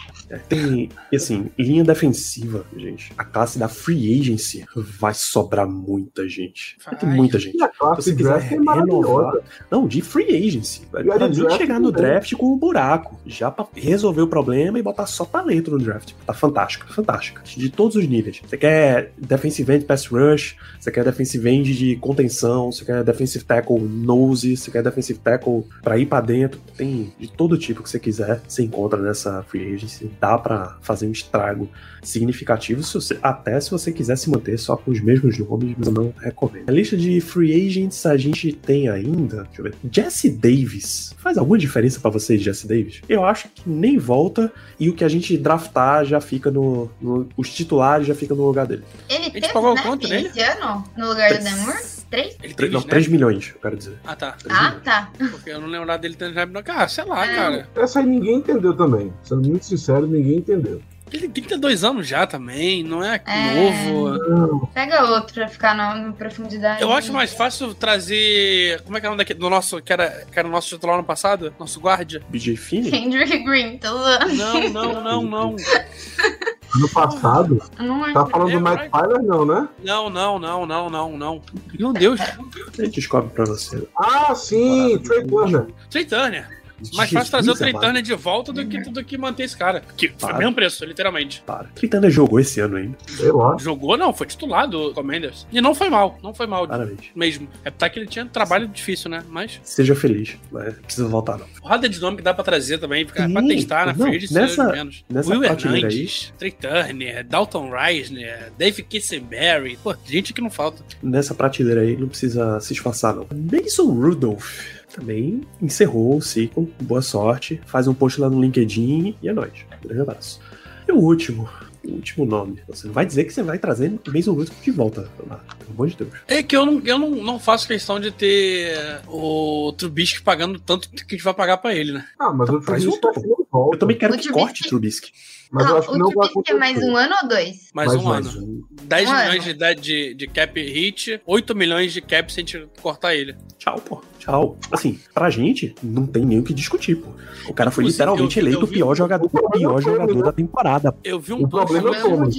Tem, e assim, linha defensiva, gente. A classe da free agency vai sobrar muita gente. Vai ter muita gente. E a Se classe você de quiser draft é renovar. Não, de free agency. velho. Pra nem draft chegar no também. draft com um buraco. Já pra resolver o problema e botar só talento no draft. Tá fantástico, fantástico. De todos os níveis. Você quer defensive end pass rush, você quer defensive end de contenção, você quer defensive tackle nose, você quer defensive tackle pra ir pra dentro. Tem de todo tipo que você quiser, você encontra nessa free agency. Dá pra fazer um estrago significativo, se você- até se você quiser se manter só com os mesmos nomes, mas eu não recomendo. Na lista de free agents a gente tem ainda, deixa eu ver, Jesse Davis. Faz alguma diferença pra vocês, Jesse Davis? Eu acho que nem volta e o que a gente draftar já fica no, no- os titulares já fica no lugar dele. Ele gente teve pagou snap quanto nele? esse ano? No lugar do Demur? Três? Ele Tre- teve não, snap? 3 milhões, eu quero dizer. Ah, tá. Ah, milhões. tá. Porque eu não lembrava dele tendo snap. não. Cara, sei lá, É. cara. Essa aí ninguém entendeu também. Sendo muito sincero, ninguém entendeu. Ele tem 32 anos já também, não é, É. novo. Pega outro pra ficar na, na profundidade. Eu acho mais fácil trazer. Como é que é o nome daquele, do nosso. Que era, que era o nosso titular no passado? Nosso guarda? BJ Finney? Kendrick Green, tô zoando. Não, não, não, não. ano passado, não tá falando É, do Matt vai. Tyler, não, né? Não, não, não, não, não, não. Meu Deus. A gente descobre pra você. Ah, sim, Trey Turner. Trey Turner. Mais fácil trazer o Turner de volta do que, do que manter esse cara. Que foi o mesmo preço, literalmente. Para. Turner jogou esse ano ainda. Sei lá. Jogou, não, foi titular do Commanders. E não foi mal, não foi mal Parabéns. mesmo. É tá que ele tinha trabalho difícil, né? Mas Seja feliz, mas precisa voltar não. porrada de nome que dá pra trazer também, pra, Sim, pra testar na agency, nessa- menos. nessa Will prateleira Hernandes, Trey Turner, Dalton Reisner, Dave Kissenberry. Pô, gente que não falta. Nessa prateleira aí não precisa se esforçar não. Mason Rudolph também encerrou o ciclo. Boa sorte. Faz um post lá no LinkedIn e é nóis. Grande abraço. E o último. O último nome. Você não vai dizer que você vai trazer Mason Rudolph de volta. lá, Pelo amor de Deus. É que eu não, eu não, não faço questão de ter o Trubisky pagando tanto que a gente vai pagar pra ele, né? Ah, mas o Traz Trubisky não volta. Eu também quero O que Trubisky- corte Trubisky. Mas eu Não, acho que não o vai Trubisky é mais acontecer. um ano ou dois? Mais Mais um mais ano. um. 10 Um milhões ano. de, de, de cap hit, 8 milhões de cap se a gente cortar ele. Tchau, pô. Tchau. Assim, pra gente, não tem nem o que discutir, pô. O cara foi Inclusive, literalmente eu vi- eleito eu o vi- pior jogador, o pior jogador da temporada. Eu vi um O problema é como?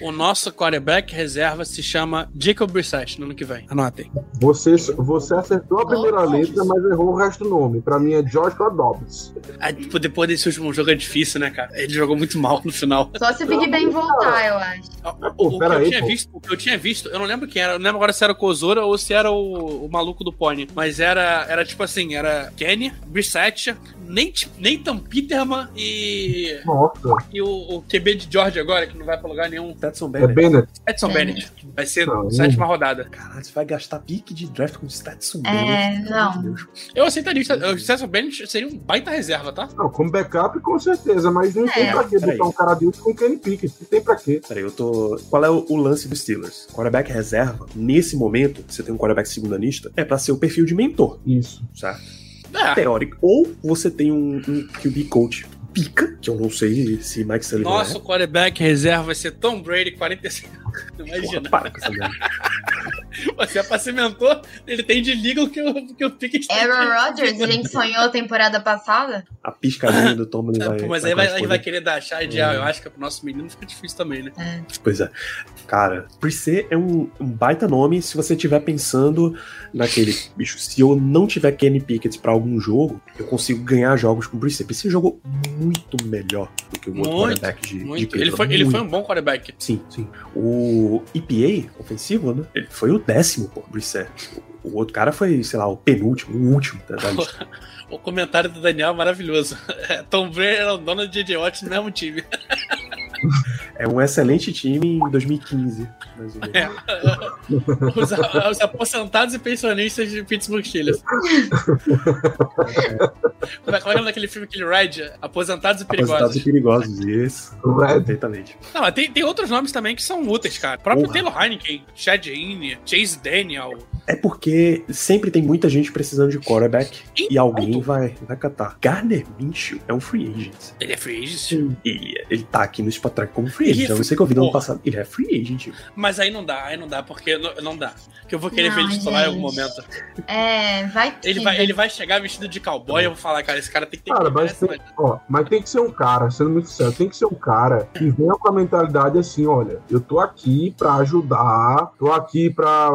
O nosso quarterback reserva se chama Jacob Brissett no ano que vem. Anotem. Você, você acertou a primeira Oh, letra, mas errou o resto do nome. Pra mim é Joshua Dobbs. Ah, tipo, depois desse último jogo é difícil, né, cara? Ele jogou muito mal no final. Só se o Big Ben voltar, eu acho. O, Pô, o que pera eu tinha visto, o que eu tinha visto, eu não lembro quem era, eu não lembro agora se era o Kozora ou se era o, o maluco do Pony. Mas era, era tipo assim, era Kenny, Brissett, Nathan Peterman e, Nossa, e o, o QB de George agora, que não vai pra lugar nenhum. Tetson é Bennett. Bennett. Edson Bennett. Bennett. Vai ser Não, sétima rodada. Caralho, você vai gastar pique de draft com Stetson É, Bennett. de não. Deus. Eu aceitaria. O Edson Bennett seria um baita reserva, tá? Não, como backup, com certeza, mas não tem É. pra que botar um cara desse com Kenny Pickett. Não tem pra quê. Peraí, eu tô. Qual é o, o lance dos Steelers? Quarterback reserva, nesse momento, você tem um quarterback segundanista, é pra ser o perfil de mentor, Isso. certo? É. Teórico. Ou você tem um, um QB coach pica, que eu não sei se Mike Sullivan Nosso é. quarterback reserva vai ser Tom Brady, 45. Porra, Imagina. para com essa merda. Você apacimentou, ele tem de liga o que o, que o Pickett tem. Aaron Rodgers, a gente sonhou a temporada passada. A piscadinha do Tomlin vai. Pô, mas aí vai, aí vai querer dar chá de Hum. eu acho que pro nosso menino fica difícil também, né? Pois é. Cara, Brisset é um, um baita nome se você estiver pensando naquele. Bicho, se eu não tiver Kenny Pickett pra algum jogo, eu consigo ganhar jogos com Brisset. Brisset jogou muito melhor do que o outro Muito, quarterback de, de Muito. Cleveland. Ele foi, ele Muito. foi um bom quarterback. Sim, sim. O EPA ofensivo, né? Ele foi o décimo, pô, Brisset. O o outro cara foi, sei lá, o penúltimo, o último da, da lista. O comentário do Daniel é maravilhoso. Tom Brady era o dono de DJ Watt no mesmo time. É um excelente time em 2015, mais ou menos. É. Os, os aposentados e pensionistas de Pittsburgh Steelers. Como é como é o nome daquele filme, aquele Ride? Aposentados e Aposentados perigosos. e perigosos, isso. Perfeitamente. Não, mas tem, tem outros nomes também que são úteis, cara. O próprio Porra. Taylor Heineken, Chad Henne, Chase Daniel. É porque sempre tem muita gente precisando de quarterback Ih, e alguém vai, vai catar. Garner Minshew é um free agent. Ele é free agent. E ele tá aqui no Spotrack como free Ele agent. é Eu não sei que eu vi no ano passado. Ele é free agent. Mas aí não dá, aí não dá, porque não, não dá. Porque eu vou querer ver Não, ele titular em algum momento. É, vai Ele vai, ele vai chegar vestido de cowboy e eu vou falar, cara, esse cara tem que ter Cara, que mas tem, ó, mas tem que ser um cara, sendo muito sério, tem que ser um cara que venha com a mentalidade assim, olha, eu tô aqui pra ajudar, tô aqui pra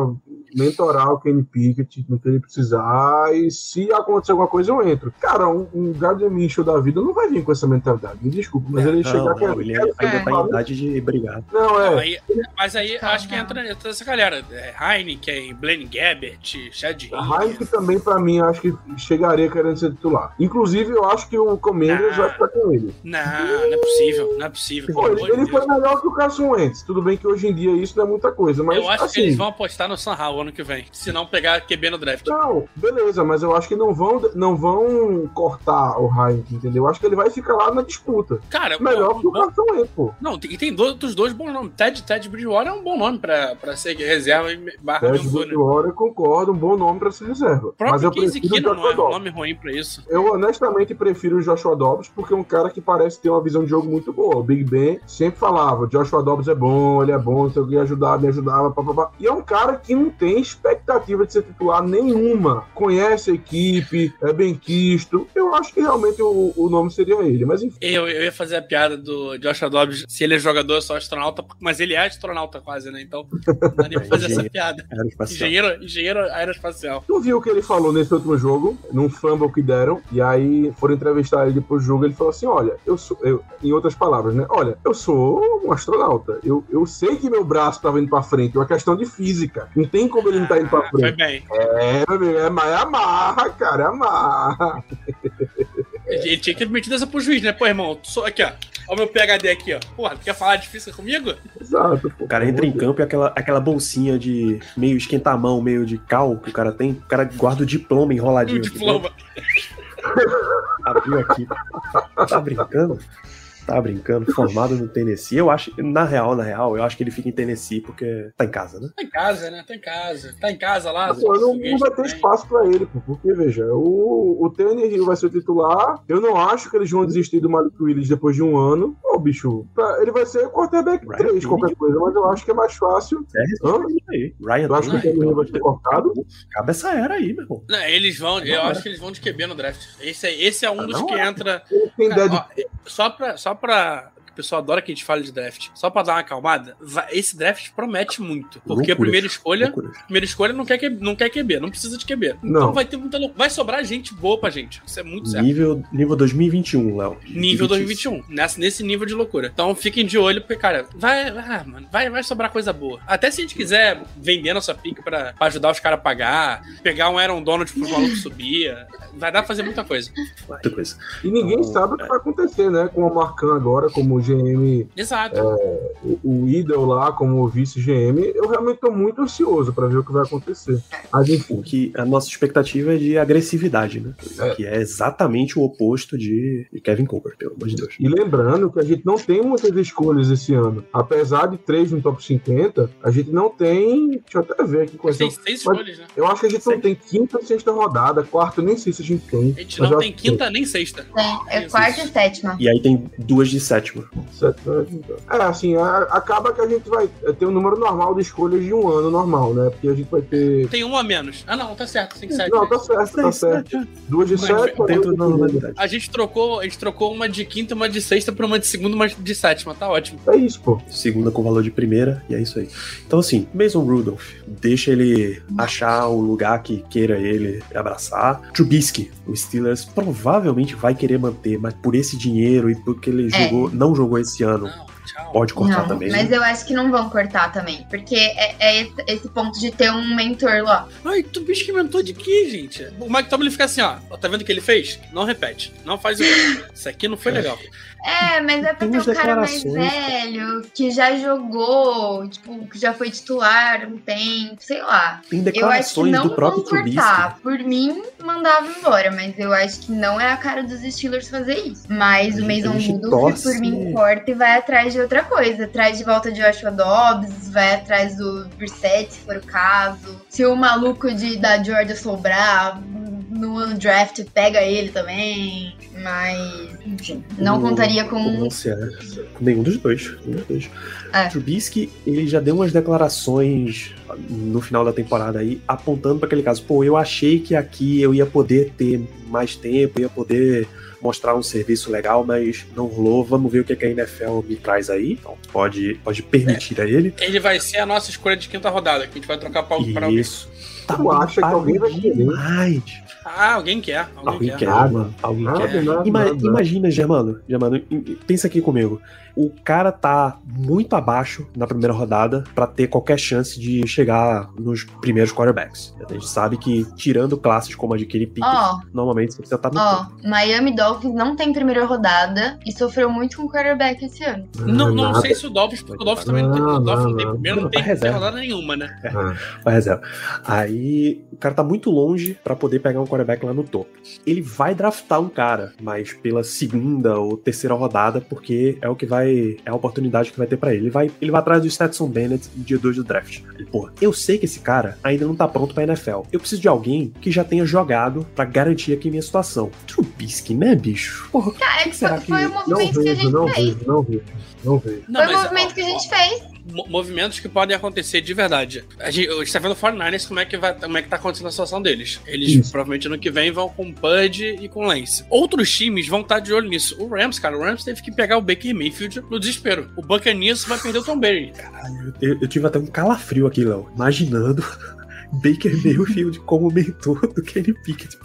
mentorar o Kenny Pickett no que ele precisar e se acontecer alguma coisa eu entro. Cara, um, um Gardner Minshew da vida não vai vir com essa mentalidade, me desculpa, mas ele Não, chegar não, ele ainda ser tá em idade de brigar. Não, é. aí- mas aí Tá, acho que entra, entra essa galera. É, Heineken, Blaine Gabbert, Chad. Heineken também, pra mim, acho que chegaria querendo ser titular. Inclusive, eu acho que o Commanders Ah. vai ficar com ele. Não, não é possível, não é possível. Pô, ele, ele foi melhor que o Carson Wentz. Tudo bem que hoje em dia isso não é muita coisa, mas eu acho assim, que eles vão apostar no Ano que vem. Se não pegar QB no draft. Não, beleza, mas eu acho que não vão, não vão cortar o Heineken, entendeu? Eu acho que ele vai ficar lá na disputa. Cara, Melhor que o Carson Wentz, pô. Não, tem, tem dois, outros dois bons nomes. Ted, Ted Bridgewater é um bom nome pra, pra ser reserva e barra Ted. Bridgewater, eu concordo, um bom nome pra ser reserva. Mas eu Casey prefiro o Keenum não é um nome ruim pra isso. Eu honestamente prefiro o Joshua Dobbs porque é um cara que parece ter uma visão de jogo muito boa. O Big Ben sempre falava: Joshua Dobbs é bom, ele é bom, o que, ajudar, me ajudava, papapá. E é um cara que não tem expectativa de ser titular nenhuma. Conhece a equipe, é bem quisto. Eu acho que realmente o, o nome seria ele, mas enfim. Eu, eu ia fazer a piada do Joshua Dobbs, se ele é jogador, é só astronauta, mas ele é astronauta quase, né? Então, não dá nem pra fazer essa piada. Engenheiro, engenheiro aeroespacial. Tu viu o que ele falou nesse último jogo, num fumble que deram, e aí foram entrevistar ele depois do jogo, ele falou assim, olha, eu sou, eu, em outras palavras, né, olha, eu sou um astronauta, eu, eu sei que meu braço tava indo pra frente, é uma questão de física, não tem como ele não tá indo pra foi frente. bem. É, meu amigo, é, mas é amarra, cara, é amarra. Ele, tinha que admitir essa pro juiz, né? Pô, irmão, tu só aqui, ó. Olha o meu PHD aqui, ó. Porra, tu quer falar de física comigo? Exato, pô. O cara entra em campo e aquela, aquela bolsinha de meio esquentar a mão, meio de cal que o cara tem, o cara guarda o diploma enroladinho. aqui diploma. dentro. Abriu aqui. Tá brincando? Tá brincando, formado no Tennessee. Eu acho, na real, na real, eu acho que ele fica em Tennessee porque tá em casa, né? Tá em casa, né? Tá em casa. Tá em casa lá. Pô, não, não vai ter também. espaço pra ele, pô, porque, veja, o, o Tannehill vai ser titular, eu não acho que eles vão desistir do Malik Willis depois de um ano. Ô, bicho, pra- ele vai ser quarterback Ryan 3, qualquer coisa, mas eu acho que é mais fácil. É, Hã? aí. Ryan Tu acha que o vai ser cortado? Acaba essa era aí, meu irmão. Não, eles vão, eu acho que eles vão de QB no draft. Esse, é- esse é um Ah, dos não? que entra. Ele tem Cara, ó, só pra. Só pra para o pessoal adora que a gente fale de draft. Só pra dar uma acalmada, vai- esse draft promete muito. Porque a primeira escolha. Loucuras. Primeira escolha não quer, que, não quer QB, não precisa de QB. Então Não. vai ter muita loucura. Vai sobrar gente boa pra gente. Isso é muito certo. Nível, nível 2021, Léo. Nível 2021, nesse, nesse nível de loucura. Então fiquem de olho, porque, cara, vai, ah, mano, vai, vai sobrar coisa boa. Até se a gente quiser vender nossa pica pra, pra ajudar os caras a pagar, pegar um Aaron Donald pros malucos subir, vai dar pra fazer muita coisa. Muita coisa. E ninguém Então, sabe o que vai acontecer, né? Com o Marcan agora, como GM, Exato. o, o Idel lá, como vice-GM. Eu realmente tô muito ansioso pra ver o que vai acontecer. Mas enfim, que a nossa expectativa é de agressividade, né? É. Que é exatamente o oposto de, Kevin Colbert, pelo amor de Deus. E lembrando que a gente não tem muitas escolhas esse ano. Apesar de três no top 50, a gente não tem. Deixa eu até ver aqui quais são. Tem seis escolhas, né? Eu acho que a gente não tem quinta e sexta rodada, quarta nem sei se a gente tem. A gente não tem quinta nem sexta. Tem, é quarta e sétima. E aí tem duas de sétima. Então. É, assim, a- acaba que a gente vai ter um número normal de escolhas de um ano normal, né? Porque a gente vai ter. Tem um a menos. Ah, não, tá certo, tem sete. Não, tá certo, tá certo. Duas de. Dentro da normalidade. A gente trocou, a gente trocou uma de quinta, uma de sexta pra uma de segunda, uma de sétima. Tá ótimo. É isso, pô. Segunda com valor de primeira, e é isso aí. Então, assim, Mason Rudolph, deixa ele achar o lugar que queira ele abraçar. Trubisky, o Steelers provavelmente vai querer manter, mas por esse dinheiro e porque ele É. jogou, não jogou esse ano. Não. Pode cortar não, também. mas né? eu acho que não vão cortar também. Porque é, é esse- ponto de ter um mentor lá. Ai, tu bicho que inventou de quê, gente? O Mike Tomlin fica assim, ó. Tá vendo o que ele fez? Não repete. Não faz igual. Isso aqui não foi legal. É, mas é porque umas o cara mais declarações. velho, que já jogou, tipo, que já foi titular um tempo, sei lá. Tem Eu acho que declarações não do próprio vão cortar. Por mim, mandava embora, mas eu acho que não é a cara dos Steelers fazer isso. Mas A o Mason Rudolph, por mim, corta e vai atrás de outra coisa. Traz de volta de Joshua Dobbs, vai atrás do Brissett, se for o caso. Se o maluco de, da Georgia sobrar, no draft pega ele também. Mas, enfim, não contaria com o Lancia, né? Nenhum dos dois. Nenhum dos dois. É. Trubisky, ele já deu umas declarações no final da temporada aí, apontando para aquele caso. Pô, eu achei que aqui eu ia poder ter mais tempo, ia poder mostrar um serviço legal, mas não rolou. Vamos ver o que, que a NFL me traz aí. Então, pode, pode permitir a ele. Ele vai ser a nossa escolha de quinta rodada, que a gente vai trocar para alguém. Isso. Tá Tu acha que alguém vai querer? demais. Ah, alguém quer. Alguém, Alguém quer. quer, Nada. mano. Alguém Nada, quer. nada, Ima- nada. Imagina, Germano, Germano, pensa aqui comigo. O cara tá muito abaixo na primeira rodada pra ter qualquer chance de chegar nos primeiros quarterbacks. A gente sabe que, tirando classes como a de Kenny Pickett, Ó, normalmente você precisa estar no ó, topo. Miami Dolphins não tem primeira rodada e sofreu muito com o quarterback esse ano. Não, não Nada. sei se o Dolphins, porque o Dolphins também não tem, Não, o Dolphins não não, tem não. primeiro, não Não, tem tá reserva. rodada nenhuma, né? Ah, Vai reserva. Aí o cara tá muito longe pra poder pegar um quarterback lá no topo. Ele vai draftar um cara, mas pela segunda ou terceira rodada, porque é o que vai. É a oportunidade que vai ter pra ele. Ele vai, ele vai atrás do Stetson Bennett no dia 2 do draft. Ele, porra, eu sei que esse cara ainda não tá pronto pra NFL. Eu preciso de alguém que já tenha jogado pra garantir aqui minha situação. Trubisky, né, bicho? Porra, Cara, é que será foi, que- foi o não movimento que a vejo, gente não fez. vejo, não vejo, não vejo. Não, Foi o movimento ó, que a gente ó, fez. Mo- movimentos que podem acontecer de verdade. A gente, a gente tá vendo o 49ers como é, que vai, como é que tá acontecendo a situação deles. Eles Isso. provavelmente ano que vem vão com Pudge e com Lance. Outros times vão estar de olho nisso. O Rams, cara, o Rams teve que pegar o Baker Mayfield no desespero. O Buccaneers vai perder o Tom Brady. eu, eu tive até um calafrio aqui, Léo, imaginando Baker Mayfield como mentor do Kenny Pickett.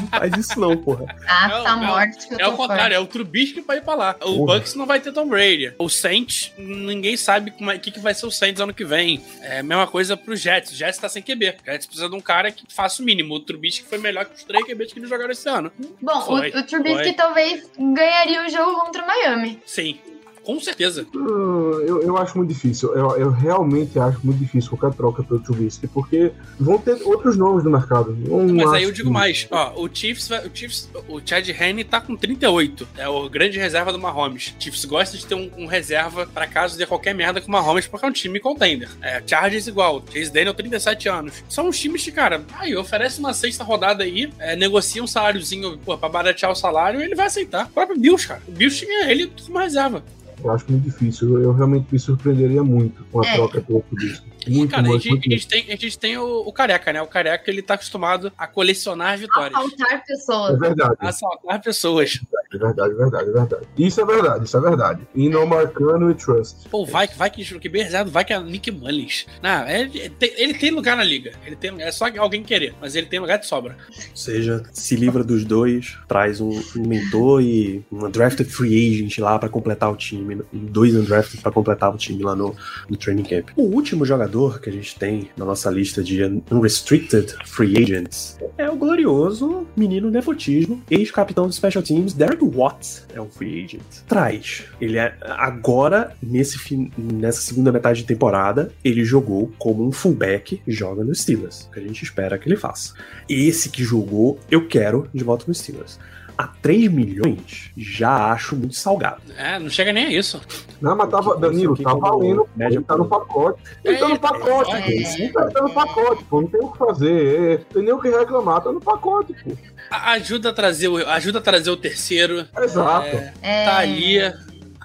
Não faz isso não, porra. Ah, Não, tá não. morte que eu É o contrário, é o Trubisky pra ir pra lá. O Porra. Bucks não vai ter Tom Brady. O Saints, ninguém sabe como é, que, que vai ser o Saints ano que vem. É a mesma coisa pro Jets. O Jets tá sem QB. O Jets precisa de um cara que faça o mínimo. O Trubisky foi melhor que os três QBs que eles jogaram esse ano. Bom, Foi, o, o Trubisky foi. talvez ganharia o jogo contra o Miami. Sim, com certeza. Eu, eu acho muito difícil. Eu, eu realmente acho muito difícil qualquer troca pelo Trubisky, porque vão ter outros nomes no mercado. Eu Mas aí eu digo que- mais, ó, o Chiefs, o Chiefs, o Chad Henne tá com 38, é o grande reserva do Mahomes. O Chiefs gosta de ter um, um reserva pra caso dê qualquer merda com o Mahomes, porque é um time contender. É, Chargers igual, Chase Daniel 37 anos. São uns times que, cara, aí oferece uma sexta rodada aí, é, negocia um saláriozinho, pô, pra baratear o salário, ele vai aceitar. O próprio Bills, cara. O Bills tinha ele como reserva. Eu acho muito difícil. Eu realmente me surpreenderia muito com a É. troca pelo Trubisky. E, Muito, cara, a muito, gente, muito. a gente tem, a gente tem o, o Careca, né? O Careca, ele tá acostumado a colecionar A vitórias. faltar É pessoas. verdade, A assaltar pessoas. É verdade, é verdade, é verdade. Isso é verdade, isso é verdade. E no Marcano e Trust. Pô, vai que vai que o QB reserva, vai que é Nick Mullins. Não, ele, ele tem, lugar na liga. Ele tem, é só alguém querer, mas ele tem lugar de sobra. Ou seja, se livra dos dois, traz um, um mentor e uma drafted free agent lá pra completar o time, dois undrafted pra completar o time lá no, no training camp. O último jogador que a gente tem na nossa lista de unrestricted free agents é o glorioso menino nepotismo, ex-capitão dos special teams, Derek Watts, é um free agent. Traz. Ele é agora nesse fim, nessa segunda metade de temporada, ele jogou como um fullback, joga no Steelers, que a gente espera que ele faça esse que jogou, eu quero de volta no Steelers. A 3 milhões, já acho muito salgado. É, não chega nem a isso. Não, mas tava, Danilo, tá valendo. média Ele tá no pacote. Ele tá no pacote, É, pô. é. Ele tá no pacote, pô. Não tem o que fazer. é, Tem nem o que reclamar, tá no pacote, pô. Ajuda a trazer o, ajuda a trazer o terceiro. Exato. É, É, tá ali.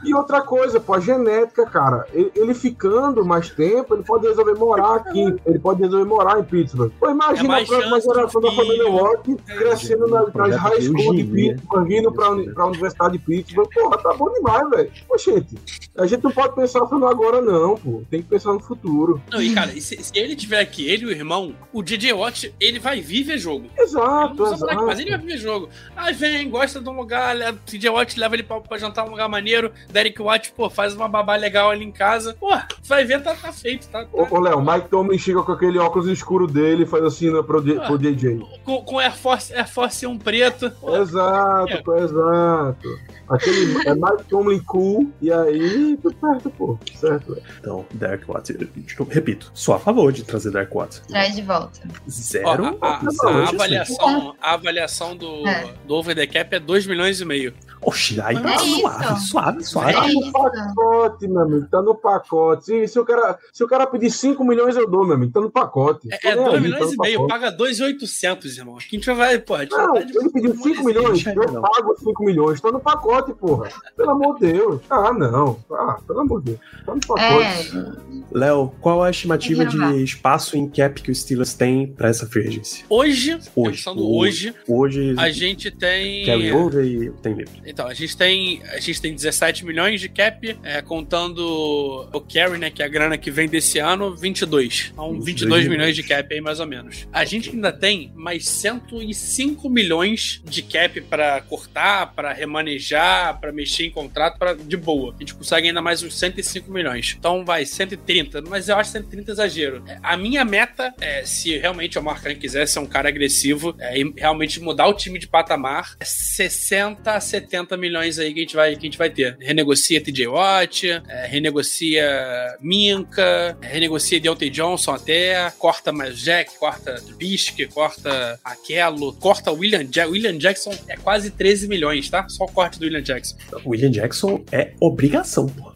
E outra coisa, pô, a genética, cara. Ele, ele ficando mais tempo, ele pode resolver morar aqui. Ele pode resolver morar em Pittsburgh. Pô, É imagina mais a próxima geração da família Watt crescendo na, nas high school de eugenia. Pittsburgh, indo pra, pra Universidade de Pittsburgh. Porra, tá bom demais, velho. Pô, gente, a gente não pode pensar só no agora, não, pô. Tem que pensar no futuro. Não, e cara, se, se ele tiver aqui, ele e o irmão, o DJ Watt, ele vai vir ver jogo. Exato, não usa moleque, exato. mas ele vai ver jogo. Aí vem, gosta de um lugar, leva, DJ Watt leva ele pra, pra jantar num lugar maneiro. Derek Watt, pô, faz uma babá legal ali em casa. Pô, vai ver, tá, tá feito, tá? Ô, tá. ô Léo, Mike Tomlin chega com aquele óculos escuro dele e faz assim né, pro, Ah. pro DJ. Com, com Air Force, Air Force 1 preto. Pô, Exato, É. pô, exato. Aquele é Mike Tomlin cool, e aí tudo certo, pô. Certo. Então, Derek Watts, eu repito, sou a favor de trazer Derek Watts. Traz de volta. Zero. Ó, a, a- a de avaliação, a avaliação do, É. do Over the Cap é 2 milhões e meio. Oxi, aí É tá isso. suave, suave, suave. É Tá no pacote, meu amigo. Tá no pacote. Se, se, o, cara, se o cara pedir 5 milhões, eu dou, meu amigo. Tá no pacote. É, é nem 2 aí, milhões tá e no meio, pacote. paga 2,800, irmão. Aqui a gente vai, pô, gente Não, vai tá de- ele pediu 5 milhões, Não. eu pago 5 milhões. Tá no pacote, porra. Pelo amor de Deus. Ah, não. Ah, pelo amor de Deus. Tá no pacote. É, Léo, qual a estimativa de espaço em cap que o Steelers tem pra essa free agency? Hoje, Hoje. pensando hoje, Hoje, a gente tem. carry over e tem livre. Então, a gente tem. A gente tem 17 milhões de cap, é, contando o carry, né? Que é a grana que vem desse ano, 22. Então, 22 22 milhões milhões de cap aí, mais ou menos. A gente ainda tem mais 105 milhões de cap pra cortar, pra remanejar, pra mexer em contrato, pra, de boa. A gente consegue ainda mais uns 105 milhões. Então, vai, 130. Mas eu acho 130 exagero. É, A minha meta, é, se realmente o Marcan quiser ser um cara agressivo é, e realmente mudar o time de patamar, é 60 a 70 milhões aí que a gente vai, que a gente vai ter. Renegocia TJ Watt, é, renegocia Minka, renegocia Deontay Johnson até, corta mais Jack, corta Trubisky, corta Aquelo, corta William Jackson. William Jackson é quase 13 milhões, tá? Só o corte do William Jackson. William Jackson é obrigação, porra.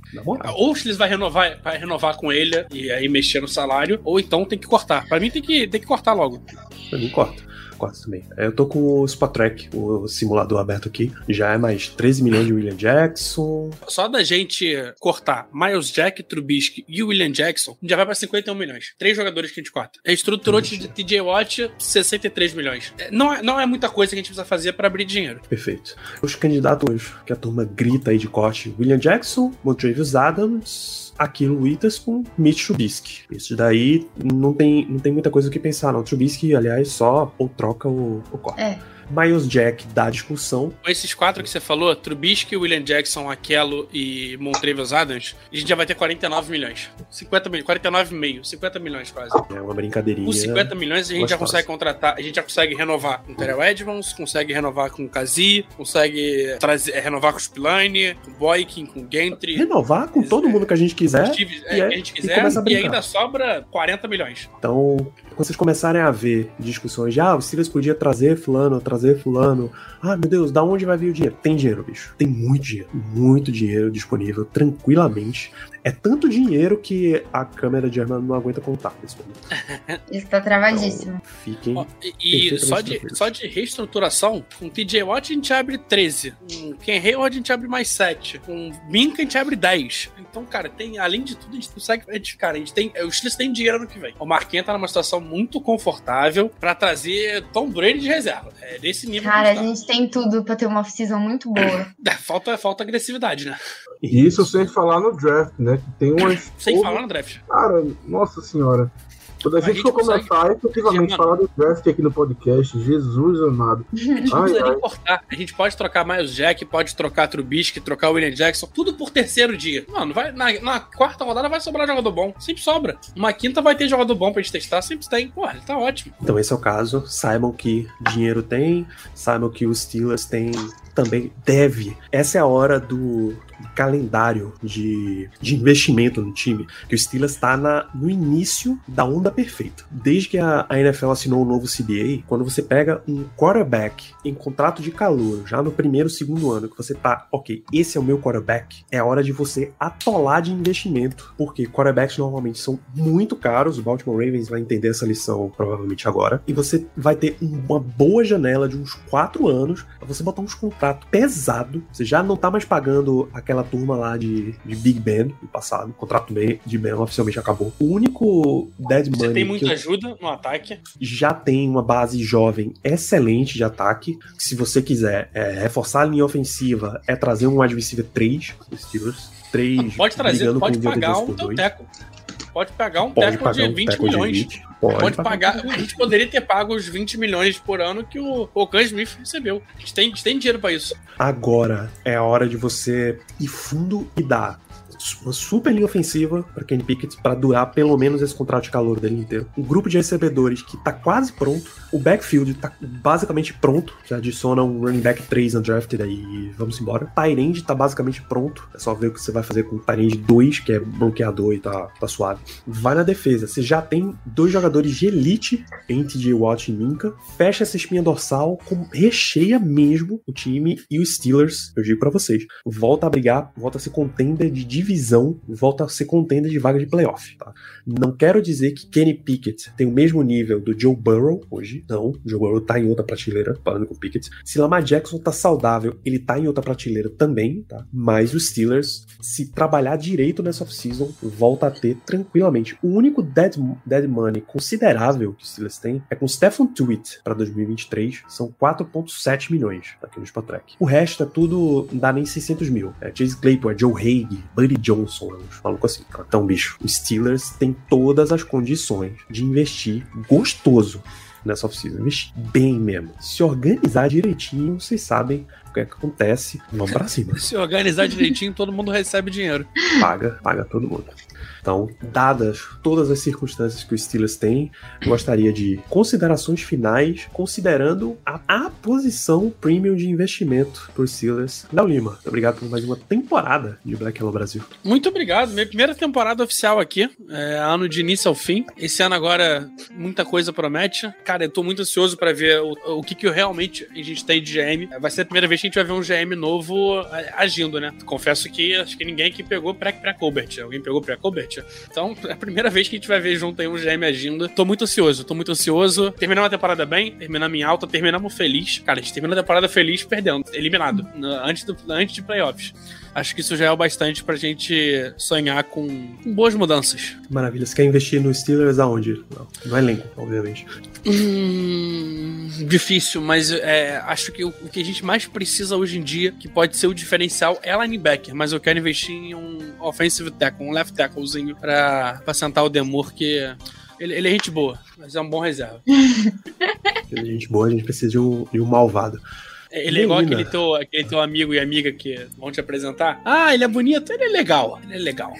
Ou se eles vai renovar, vai renovar com ele e aí mexer no salário, ou então tem que cortar. Pra mim tem que, tem que cortar logo. Pra mim, corta. Corta também. Eu tô com o Spot Track, o simulador aberto aqui. Já é mais 13 milhões de William Jackson. Só da gente cortar Miles Jack, Trubisky e William Jackson, já vai pra 51 milhões. Três jogadores que a gente corta. Reestruturou de TJ Watt, 63 milhões. É, Não é, não é muita coisa que a gente precisa fazer pra abrir dinheiro. Perfeito. Os candidatos que a turma grita aí de corte: William Jackson, Montrevious Adams. Aquilo Witherspoon, Mitch Trubisky. Isso daí não tem, não tem muita coisa o que pensar, não. Trubisky, aliás, só ou troca o, o corte. É. Miles Jack dá discussão. Com esses quatro que você falou, Trubisky, William Jackson, Aquelo e Montrevious Adams, a gente já vai ter 49 milhões. 50 milhões, 49,5, 50 milhões quase. É uma brincadeirinha. Com 50 milhões a gente já consegue contratar, a gente já consegue renovar com o Terrell Edmonds, consegue renovar com o Kazi, consegue trazer, é, renovar com o Spillane, com o Boykin, com o Gentry, Renovar com todo mundo que a gente quiser. Steve, e é, é- que a gente e quiser, e brincar. ainda sobra 40 milhões. Então, quando vocês começarem a ver discussões de ah, o Steelers podia trazer fulano, trazer fulano. Ah, meu Deus, da onde vai vir o dinheiro? Tem dinheiro, bicho. Tem muito dinheiro. Muito dinheiro disponível, tranquilamente. É tanto dinheiro que a câmera de arma não aguenta contar nesse momento. Isso tá travadíssimo. Então, fiquem. Ó, e e só de, só de reestruturação, com TJ Watt a gente abre 13, com Ken Hayward a gente abre mais 7, com Minka a gente abre 10. Então, cara, tem, além de tudo, a gente consegue. A gente, cara, a gente tem. Os Steelers têm dinheiro no que vem. O Marquinhos tá numa situação muito confortável pra trazer Tom Brady de reserva. É desse nível Cara, a que a gente gente tem tudo pra ter uma off-season muito boa. tá. É, Falta, falta agressividade, né? E isso sem falar no draft, né? Que tem umas. Sem falar no draft. Cara, nossa senhora. Quando a A gente gente for consegue- começar efetivamente Mano. falar do draft aqui no podcast, Jesus amado. A gente não Ai, precisa ai. nem cortar. A gente pode trocar Miles Jack, pode trocar Trubisky, trocar William Jackson, tudo por terceiro dia. Mano, vai, na, na quarta rodada vai sobrar jogador bom. Sempre sobra. Uma quinta vai ter jogador bom pra gente testar, sempre tem. Porra, ele tá ótimo. Então, esse é o caso. Saibam que dinheiro tem, saibam que os Steelers têm também deve. Essa é a hora do calendário de, de investimento no time, que o Steelers está no início da onda perfeita. Desde que a, a NFL assinou o novo CBA, quando você pega um quarterback em contrato de calor, já no primeiro, segundo ano, que você tá, ok, esse é o meu quarterback, é hora de você atolar de investimento, porque quarterbacks normalmente são muito caros, o Baltimore Ravens vai entender essa lição provavelmente agora, e você vai ter uma boa janela de uns quatro anos pra você botar uns contratos pesado, você já não tá mais pagando aquela turma lá de, de Big Ben do passado. O contrato de Ben oficialmente acabou. O único Dead Money. Você tem muita ajuda no ataque? Já tem uma base jovem excelente de ataque. Se você quiser é, reforçar a linha ofensiva, é trazer um wide receiver 3 dos Steelers. 3 pode trazer, pode pagar um teu teco. Pode pagar um pode teco de, um 20 milhões. De 20. Pode, Pode pagar. A gente poderia ter pago os 20 milhões por ano que o Okan Smith recebeu. A gente tem, a gente tem dinheiro para isso. Agora é a hora de você ir fundo e dar uma super linha ofensiva para Kenny Pickett para durar pelo menos esse contrato de calor dele inteiro. Um grupo de recebedores que tá quase pronto. O backfield tá basicamente pronto. Já adiciona um running back 3 undrafted aí vamos embora. Tyrande tá basicamente pronto. É só ver o que você vai fazer com o Tyrande 2, que é bloqueador e tá, tá suave. Vai na defesa. Você já tem dois jogadores de elite em TJ Watt e Minka. Fecha essa espinha dorsal, com, recheia mesmo o time e os Steelers, eu digo para vocês. Volta a brigar, volta a ser contender de divisão volta a ser contender de vaga de playoff. Tá? Não quero dizer que Kenny Pickett tem o mesmo nível do Joe Burrow hoje. Não, o Joe Burrow tá em outra prateleira, falando com o Pickett. Se Lamar Jackson tá saudável, ele tá em outra prateleira também, tá? Mas os Steelers, se trabalhar direito nessa off-season, volta a ter tranquilamente. O único dead, dead money considerável que os Steelers têm é com Stephen Tuitt para 2023. São 4,7 milhões aqui no Spotrack. O resto é tudo, não dá nem 600 mil. É Chase Claypool, é Joe Haig, Buddy Johnson, uns malucos assim. Então, bicho, os Steelers têm todas as condições de investir gostoso nessa oficina. Investir bem mesmo. Se organizar direitinho, vocês sabem o que é que acontece. Vamos pra cima. Se organizar direitinho, todo mundo recebe dinheiro. Paga, paga todo mundo. Então, dadas todas as circunstâncias que o Steelers tem, gostaria de considerações finais, considerando a, a posição premium de investimento para Steelers. Léo Lima, obrigado por mais uma temporada de Black Hello Brasil. Muito obrigado. Minha primeira temporada oficial aqui, é, ano de início ao fim. Esse ano agora, muita coisa promete. Cara, eu tô muito ansioso para ver o, o que, que realmente a gente tem de GM. Vai ser a primeira vez que a gente vai ver um GM novo é, agindo, né? Confesso que acho que ninguém aqui pegou pré-Colbert. Alguém pegou pré-Colbert? Então, é a primeira vez que a gente vai ver junto aí um GM agindo. Tô muito ansioso, tô muito ansioso. Terminamos a temporada bem, terminamos em alta, terminamos feliz. Cara, a gente terminou a temporada feliz perdendo, eliminado, antes, do, antes de playoffs. Acho que isso já é o bastante pra gente sonhar com boas mudanças. Maravilha. Você quer investir no Steelers aonde? Não, no elenco, obviamente. Hum, difícil, mas é, acho que o, o, que a gente mais precisa hoje em dia, que pode ser o diferencial, é linebacker. Mas eu quero investir em um offensive tackle, um left tacklezinho pra, pra sentar o Demur, que ele, ele, é gente boa, mas é um bom reserva. ele é gente boa, a gente precisa de um, de um malvado. Ele é igual aquele teu, aquele teu amigo e amiga que vão te apresentar. Ah, ele é bonito, ele é legal. Ele é legal.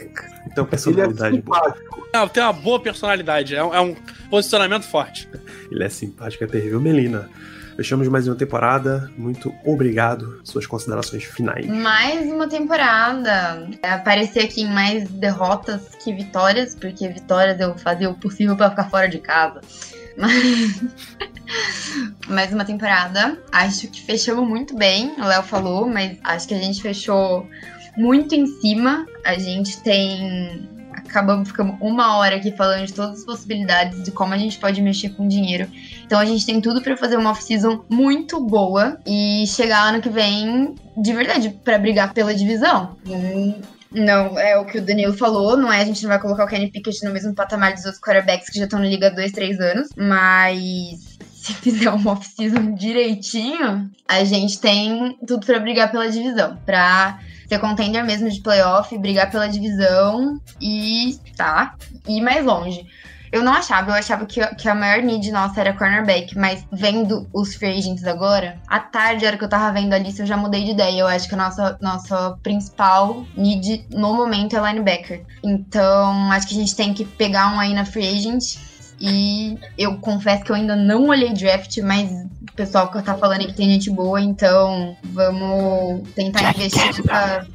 Então, personalidade ele é boa. Não, tem uma boa personalidade. É um, é um posicionamento forte. Ele é simpático, é terrível. Melina, Fechamos mais uma temporada. Muito obrigado. Suas considerações finais. Mais uma temporada. É, aparecer aqui em mais derrotas que vitórias, porque vitórias eu fazia o possível para ficar fora de casa. Mais uma temporada. Acho que fechamos muito bem. O Léo falou, mas acho que a gente fechou muito em cima. A gente tem. Acabamos ficando uma hora aqui falando de todas as possibilidades de como a gente pode mexer com dinheiro. Então a gente tem tudo para fazer uma off-season muito boa e chegar ano que vem de verdade para brigar pela divisão. Não, é o que o Danilo falou, não é? A gente não vai colocar o Kenny Pickett no mesmo patamar dos outros quarterbacks que já estão na liga há dois, três anos, mas se fizer uma off-season direitinho, a gente tem tudo para brigar pela divisão, pra ser contender mesmo de playoff, brigar pela divisão e tá, ir mais longe. Eu não achava, eu achava que, que a maior need nossa era cornerback, mas vendo os free agents agora, à tarde, a hora que eu tava vendo a lista, eu já mudei de ideia. Eu acho que a nossa, nossa principal need no momento é linebacker. Então, acho que a gente tem que pegar um aí na free agent. E eu confesso que eu ainda não olhei draft, mas o pessoal que tá falando que tem gente boa, então vamos tentar Jack investir Campbell.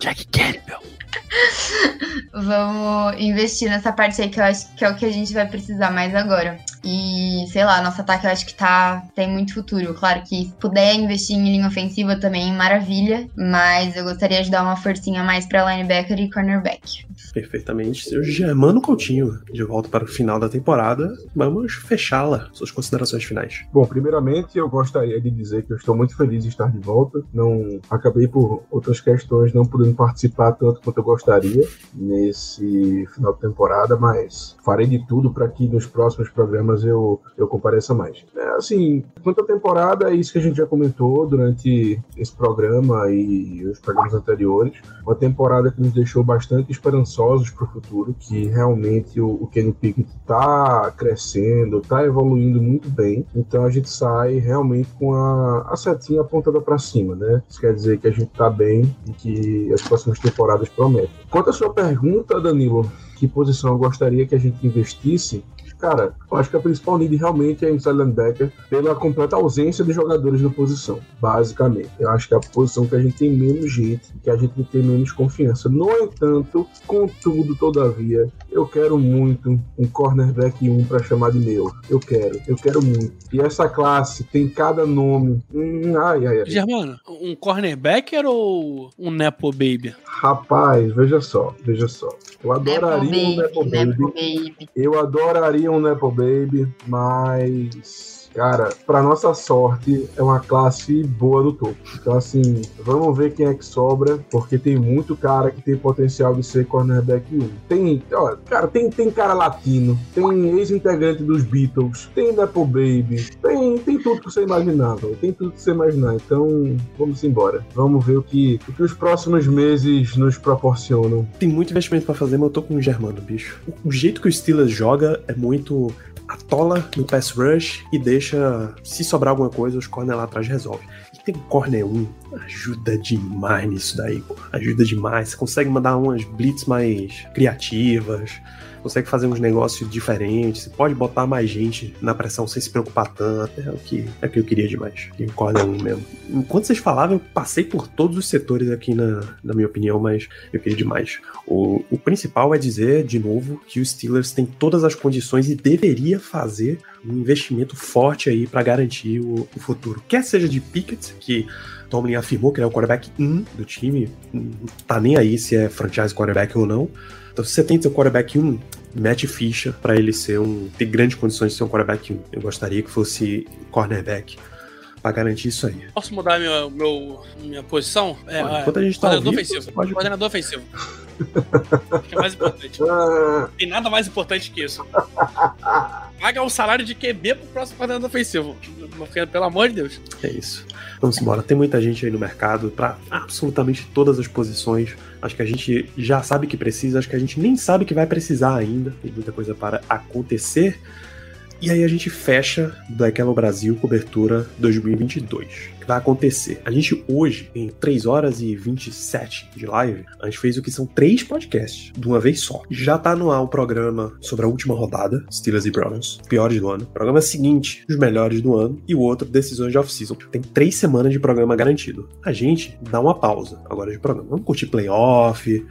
Jack Campbell. Vamos investir nessa parte aí que eu acho que é o que a gente vai precisar mais agora. E, sei lá, nosso ataque eu acho que tá, tem muito futuro. Claro que se puder investir em linha ofensiva também, maravilha. Mas eu gostaria de dar uma forcinha mais pra linebacker e cornerback. Perfeitamente. Seu Germano Coutinho, de volta para o final da temporada. Vamos fechá-la. Suas considerações finais. Bom, primeiramente eu gostaria de dizer que eu estou muito feliz de estar de volta. Não acabei por outras questões não podendo participar tanto quanto eu gostaria nesse final de temporada, mas farei de tudo para que nos próximos programas programas eu, eu compareça mais. É, assim, quanto à temporada, é isso que a gente já comentou durante esse programa e os programas anteriores. Uma temporada que nos deixou bastante esperançosos para o futuro, que realmente o, o Kenny Pickett está crescendo, está evoluindo muito bem. Então a gente sai realmente com a, a setinha apontada para cima, né? Isso quer dizer que a gente está bem e que as próximas temporadas prometem. Quanto à sua pergunta, Danilo, que posição eu gostaria que a gente investisse, Cara, eu acho que a principal need realmente é inside linebacker pela completa ausência de jogadores na posição, basicamente. Eu acho que é a posição que a gente tem menos gente, que a gente tem menos confiança. No entanto, contudo, todavia, eu quero muito um cornerback 1 para chamar de meu. Eu quero, eu quero muito. E essa classe tem cada nome. Hum, ai, ai, ai. Germano, um cornerbacker ou um Nepo Baby? Rapaz, veja só, veja só. Eu adoraria um Nepo Baby. Nepo Baby. Eu adoraria um Nepo Baby, mas Cara, para nossa sorte, é uma classe boa do topo. Então, assim, vamos ver quem é que sobra, porque tem muito cara que tem potencial de ser cornerback 1. Tem, ó, cara, tem, tem cara latino, tem ex-integrante dos Beatles, tem Nepo Baby, tem, tem tudo que você imaginava, tem tudo que você imaginar. Então, vamos embora. Vamos ver o que, o que os próximos meses nos proporcionam. Tem muito investimento para fazer, mas eu tô com o Germano, bicho. O jeito que o Steelers joga é muito atola no pass rush e deixa, se sobrar alguma coisa, os corner lá atrás resolve. E tem corner 1, ajuda demais nisso daí, pô. ajuda demais. Você consegue mandar umas blitz mais criativas, consegue fazer uns negócios diferentes, pode botar mais gente na pressão sem se preocupar tanto. É o que, é o que eu queria demais. Que corner 1 mesmo. Enquanto vocês falavam, eu passei por todos os setores aqui na, na minha opinião, mas eu queria demais. O, o principal é dizer, de novo, que os Steelers têm todas as condições e deveria fazer um investimento forte aí para garantir o, o, futuro. Quer seja de Pickett, que Tomlin afirmou que ele é o quarterback 1 do time, não tá nem aí se é franchise quarterback ou não. Então, se você tem seu quarterback 1, mete ficha para ele ser um ter grandes condições de ser um quarterback 1. Eu gostaria que fosse cornerback para garantir isso aí. Posso mudar meu, meu minha posição? É, enquanto a gente tá coordenador vivo, ofensivo. Pode... Coordenador ofensivo. Acho que é mais importante. Tem nada mais importante que isso. Paga o salário de QB pro próximo coordenador ofensivo. Pelo amor de Deus. É isso. Vamos embora. Tem muita gente aí no mercado para absolutamente todas as posições. Acho que a gente já sabe que precisa, acho que a gente nem sabe que vai precisar ainda. Tem muita coisa para acontecer. E aí a gente fecha Black Yellow Brasil cobertura 2022. O que vai acontecer? A gente hoje, em 3 horas e 27 de live, a gente fez o que são três podcasts, de uma vez só. Já tá no ar um programa sobre a última rodada, Steelers e Browns, piores do ano. Programa seguinte, os melhores do ano. E o outro, decisões de off-season. Tem três semanas de programa garantido. A gente dá uma pausa agora de programa. Vamos curtir playoff,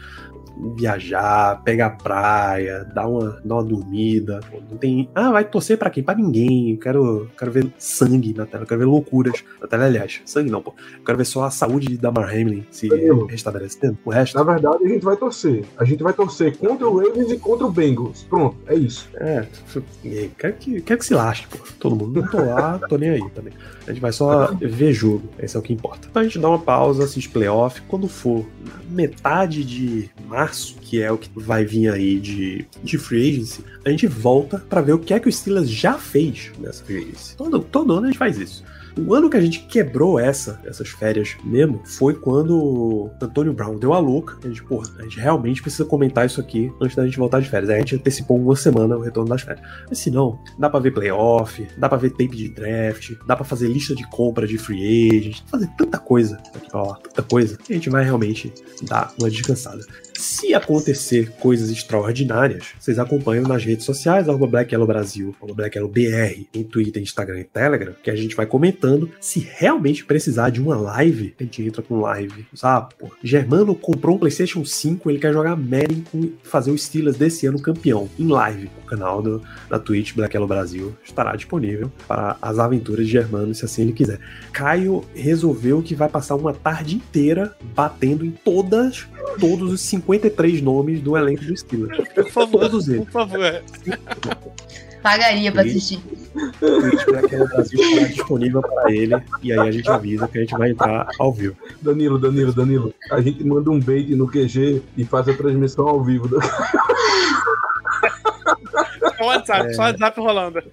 viajar, pegar praia, dar uma, dar uma dormida. Não tem. Ah, vai torcer para quem? Pra ninguém. Eu quero, quero ver sangue na tela, eu quero ver loucuras na tela, aliás. Sangue não, pô. Eu quero ver só a saúde da Mar Hamlin se Danilo, restabelecendo. O resto. Na verdade, a gente vai torcer. A gente vai torcer contra o Ravens e contra o Bengals. Pronto, é isso. É, quero que, quero que se lasque, pô. Todo mundo. Não tô lá, tô nem aí também. A gente vai só ver jogo. Esse é o que importa. Então a gente dá uma pausa, assiste playoff. Quando for metade de março, que é o que vai vir aí de, de free agency, a gente volta para ver o que é que o Steelers já fez nessa free agency. Todo, todo ano a gente faz isso. O ano que a gente quebrou essa, essas férias mesmo, foi quando o Antônio Brown deu a louca. A gente, porra, a gente realmente precisa comentar isso aqui antes da gente voltar de férias. Aí a gente antecipou uma semana o retorno das férias. Mas se não, dá pra ver playoff, dá pra ver tape de draft, dá pra fazer lista de compra de free agent, fazer tanta coisa lá, tanta coisa, que a gente vai realmente dar uma descansada. Se acontecer coisas extraordinárias, vocês acompanham nas redes sociais, arroba Black Yellow Brasil, arroba Black Yellow BR, em Twitter, Instagram e Telegram, que a gente vai comentando. Se realmente precisar de uma live, a gente entra com live. Sabe? Pô, Germano comprou um PlayStation 5, ele quer jogar Madden e fazer o Steelers desse ano campeão, em live. O canal do, da Twitch Black Yellow Brasil estará disponível para as aventuras de Germano, se assim ele quiser. Caio resolveu que vai passar uma tarde inteira batendo em todas, todos os 50 53 nomes do elenco do Steelers. Por favor, Todos eles. Por favor. Pagaria pra assistir. O Twitch Black Brasil estará disponível para ele e aí a gente avisa que a gente vai entrar ao vivo. Danilo, Danilo, Danilo, a gente manda um bait no QG e faz a transmissão ao vivo. Só WhatsApp, é... só WhatsApp rolando.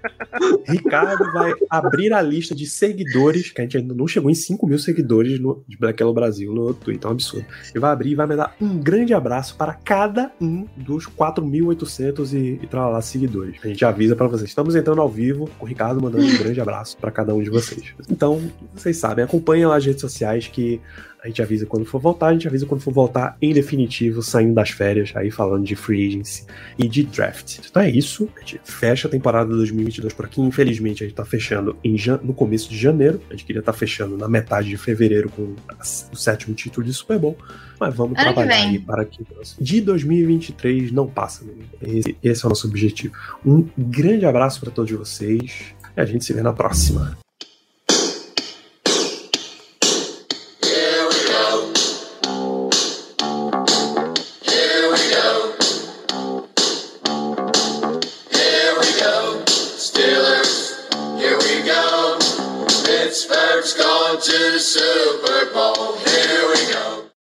Ricardo vai abrir a lista de seguidores, que a gente ainda não chegou em 5 mil seguidores no, de Black Yellow Brasil no Twitter, é um absurdo. Ele vai abrir e vai me dar um grande abraço para cada um dos 4.800 e, e lá seguidores. A gente avisa para vocês. Estamos entrando ao vivo, com o Ricardo mandando um grande abraço para cada um de vocês. Então, vocês sabem, acompanhem lá as redes sociais que a gente avisa quando for voltar, a gente avisa quando for voltar em definitivo, saindo das férias, aí falando de free agency e de draft. Então é isso, a gente fecha a temporada 2022 por aqui. Infelizmente, a gente tá fechando em no começo de janeiro, a gente queria estar tá fechando na metade de fevereiro com o sétimo título de Super Bowl, mas vamos ano trabalhar aí para que de 2023 não passa. Esse, esse é o nosso objetivo. Um grande abraço para todos vocês e a gente se vê na próxima.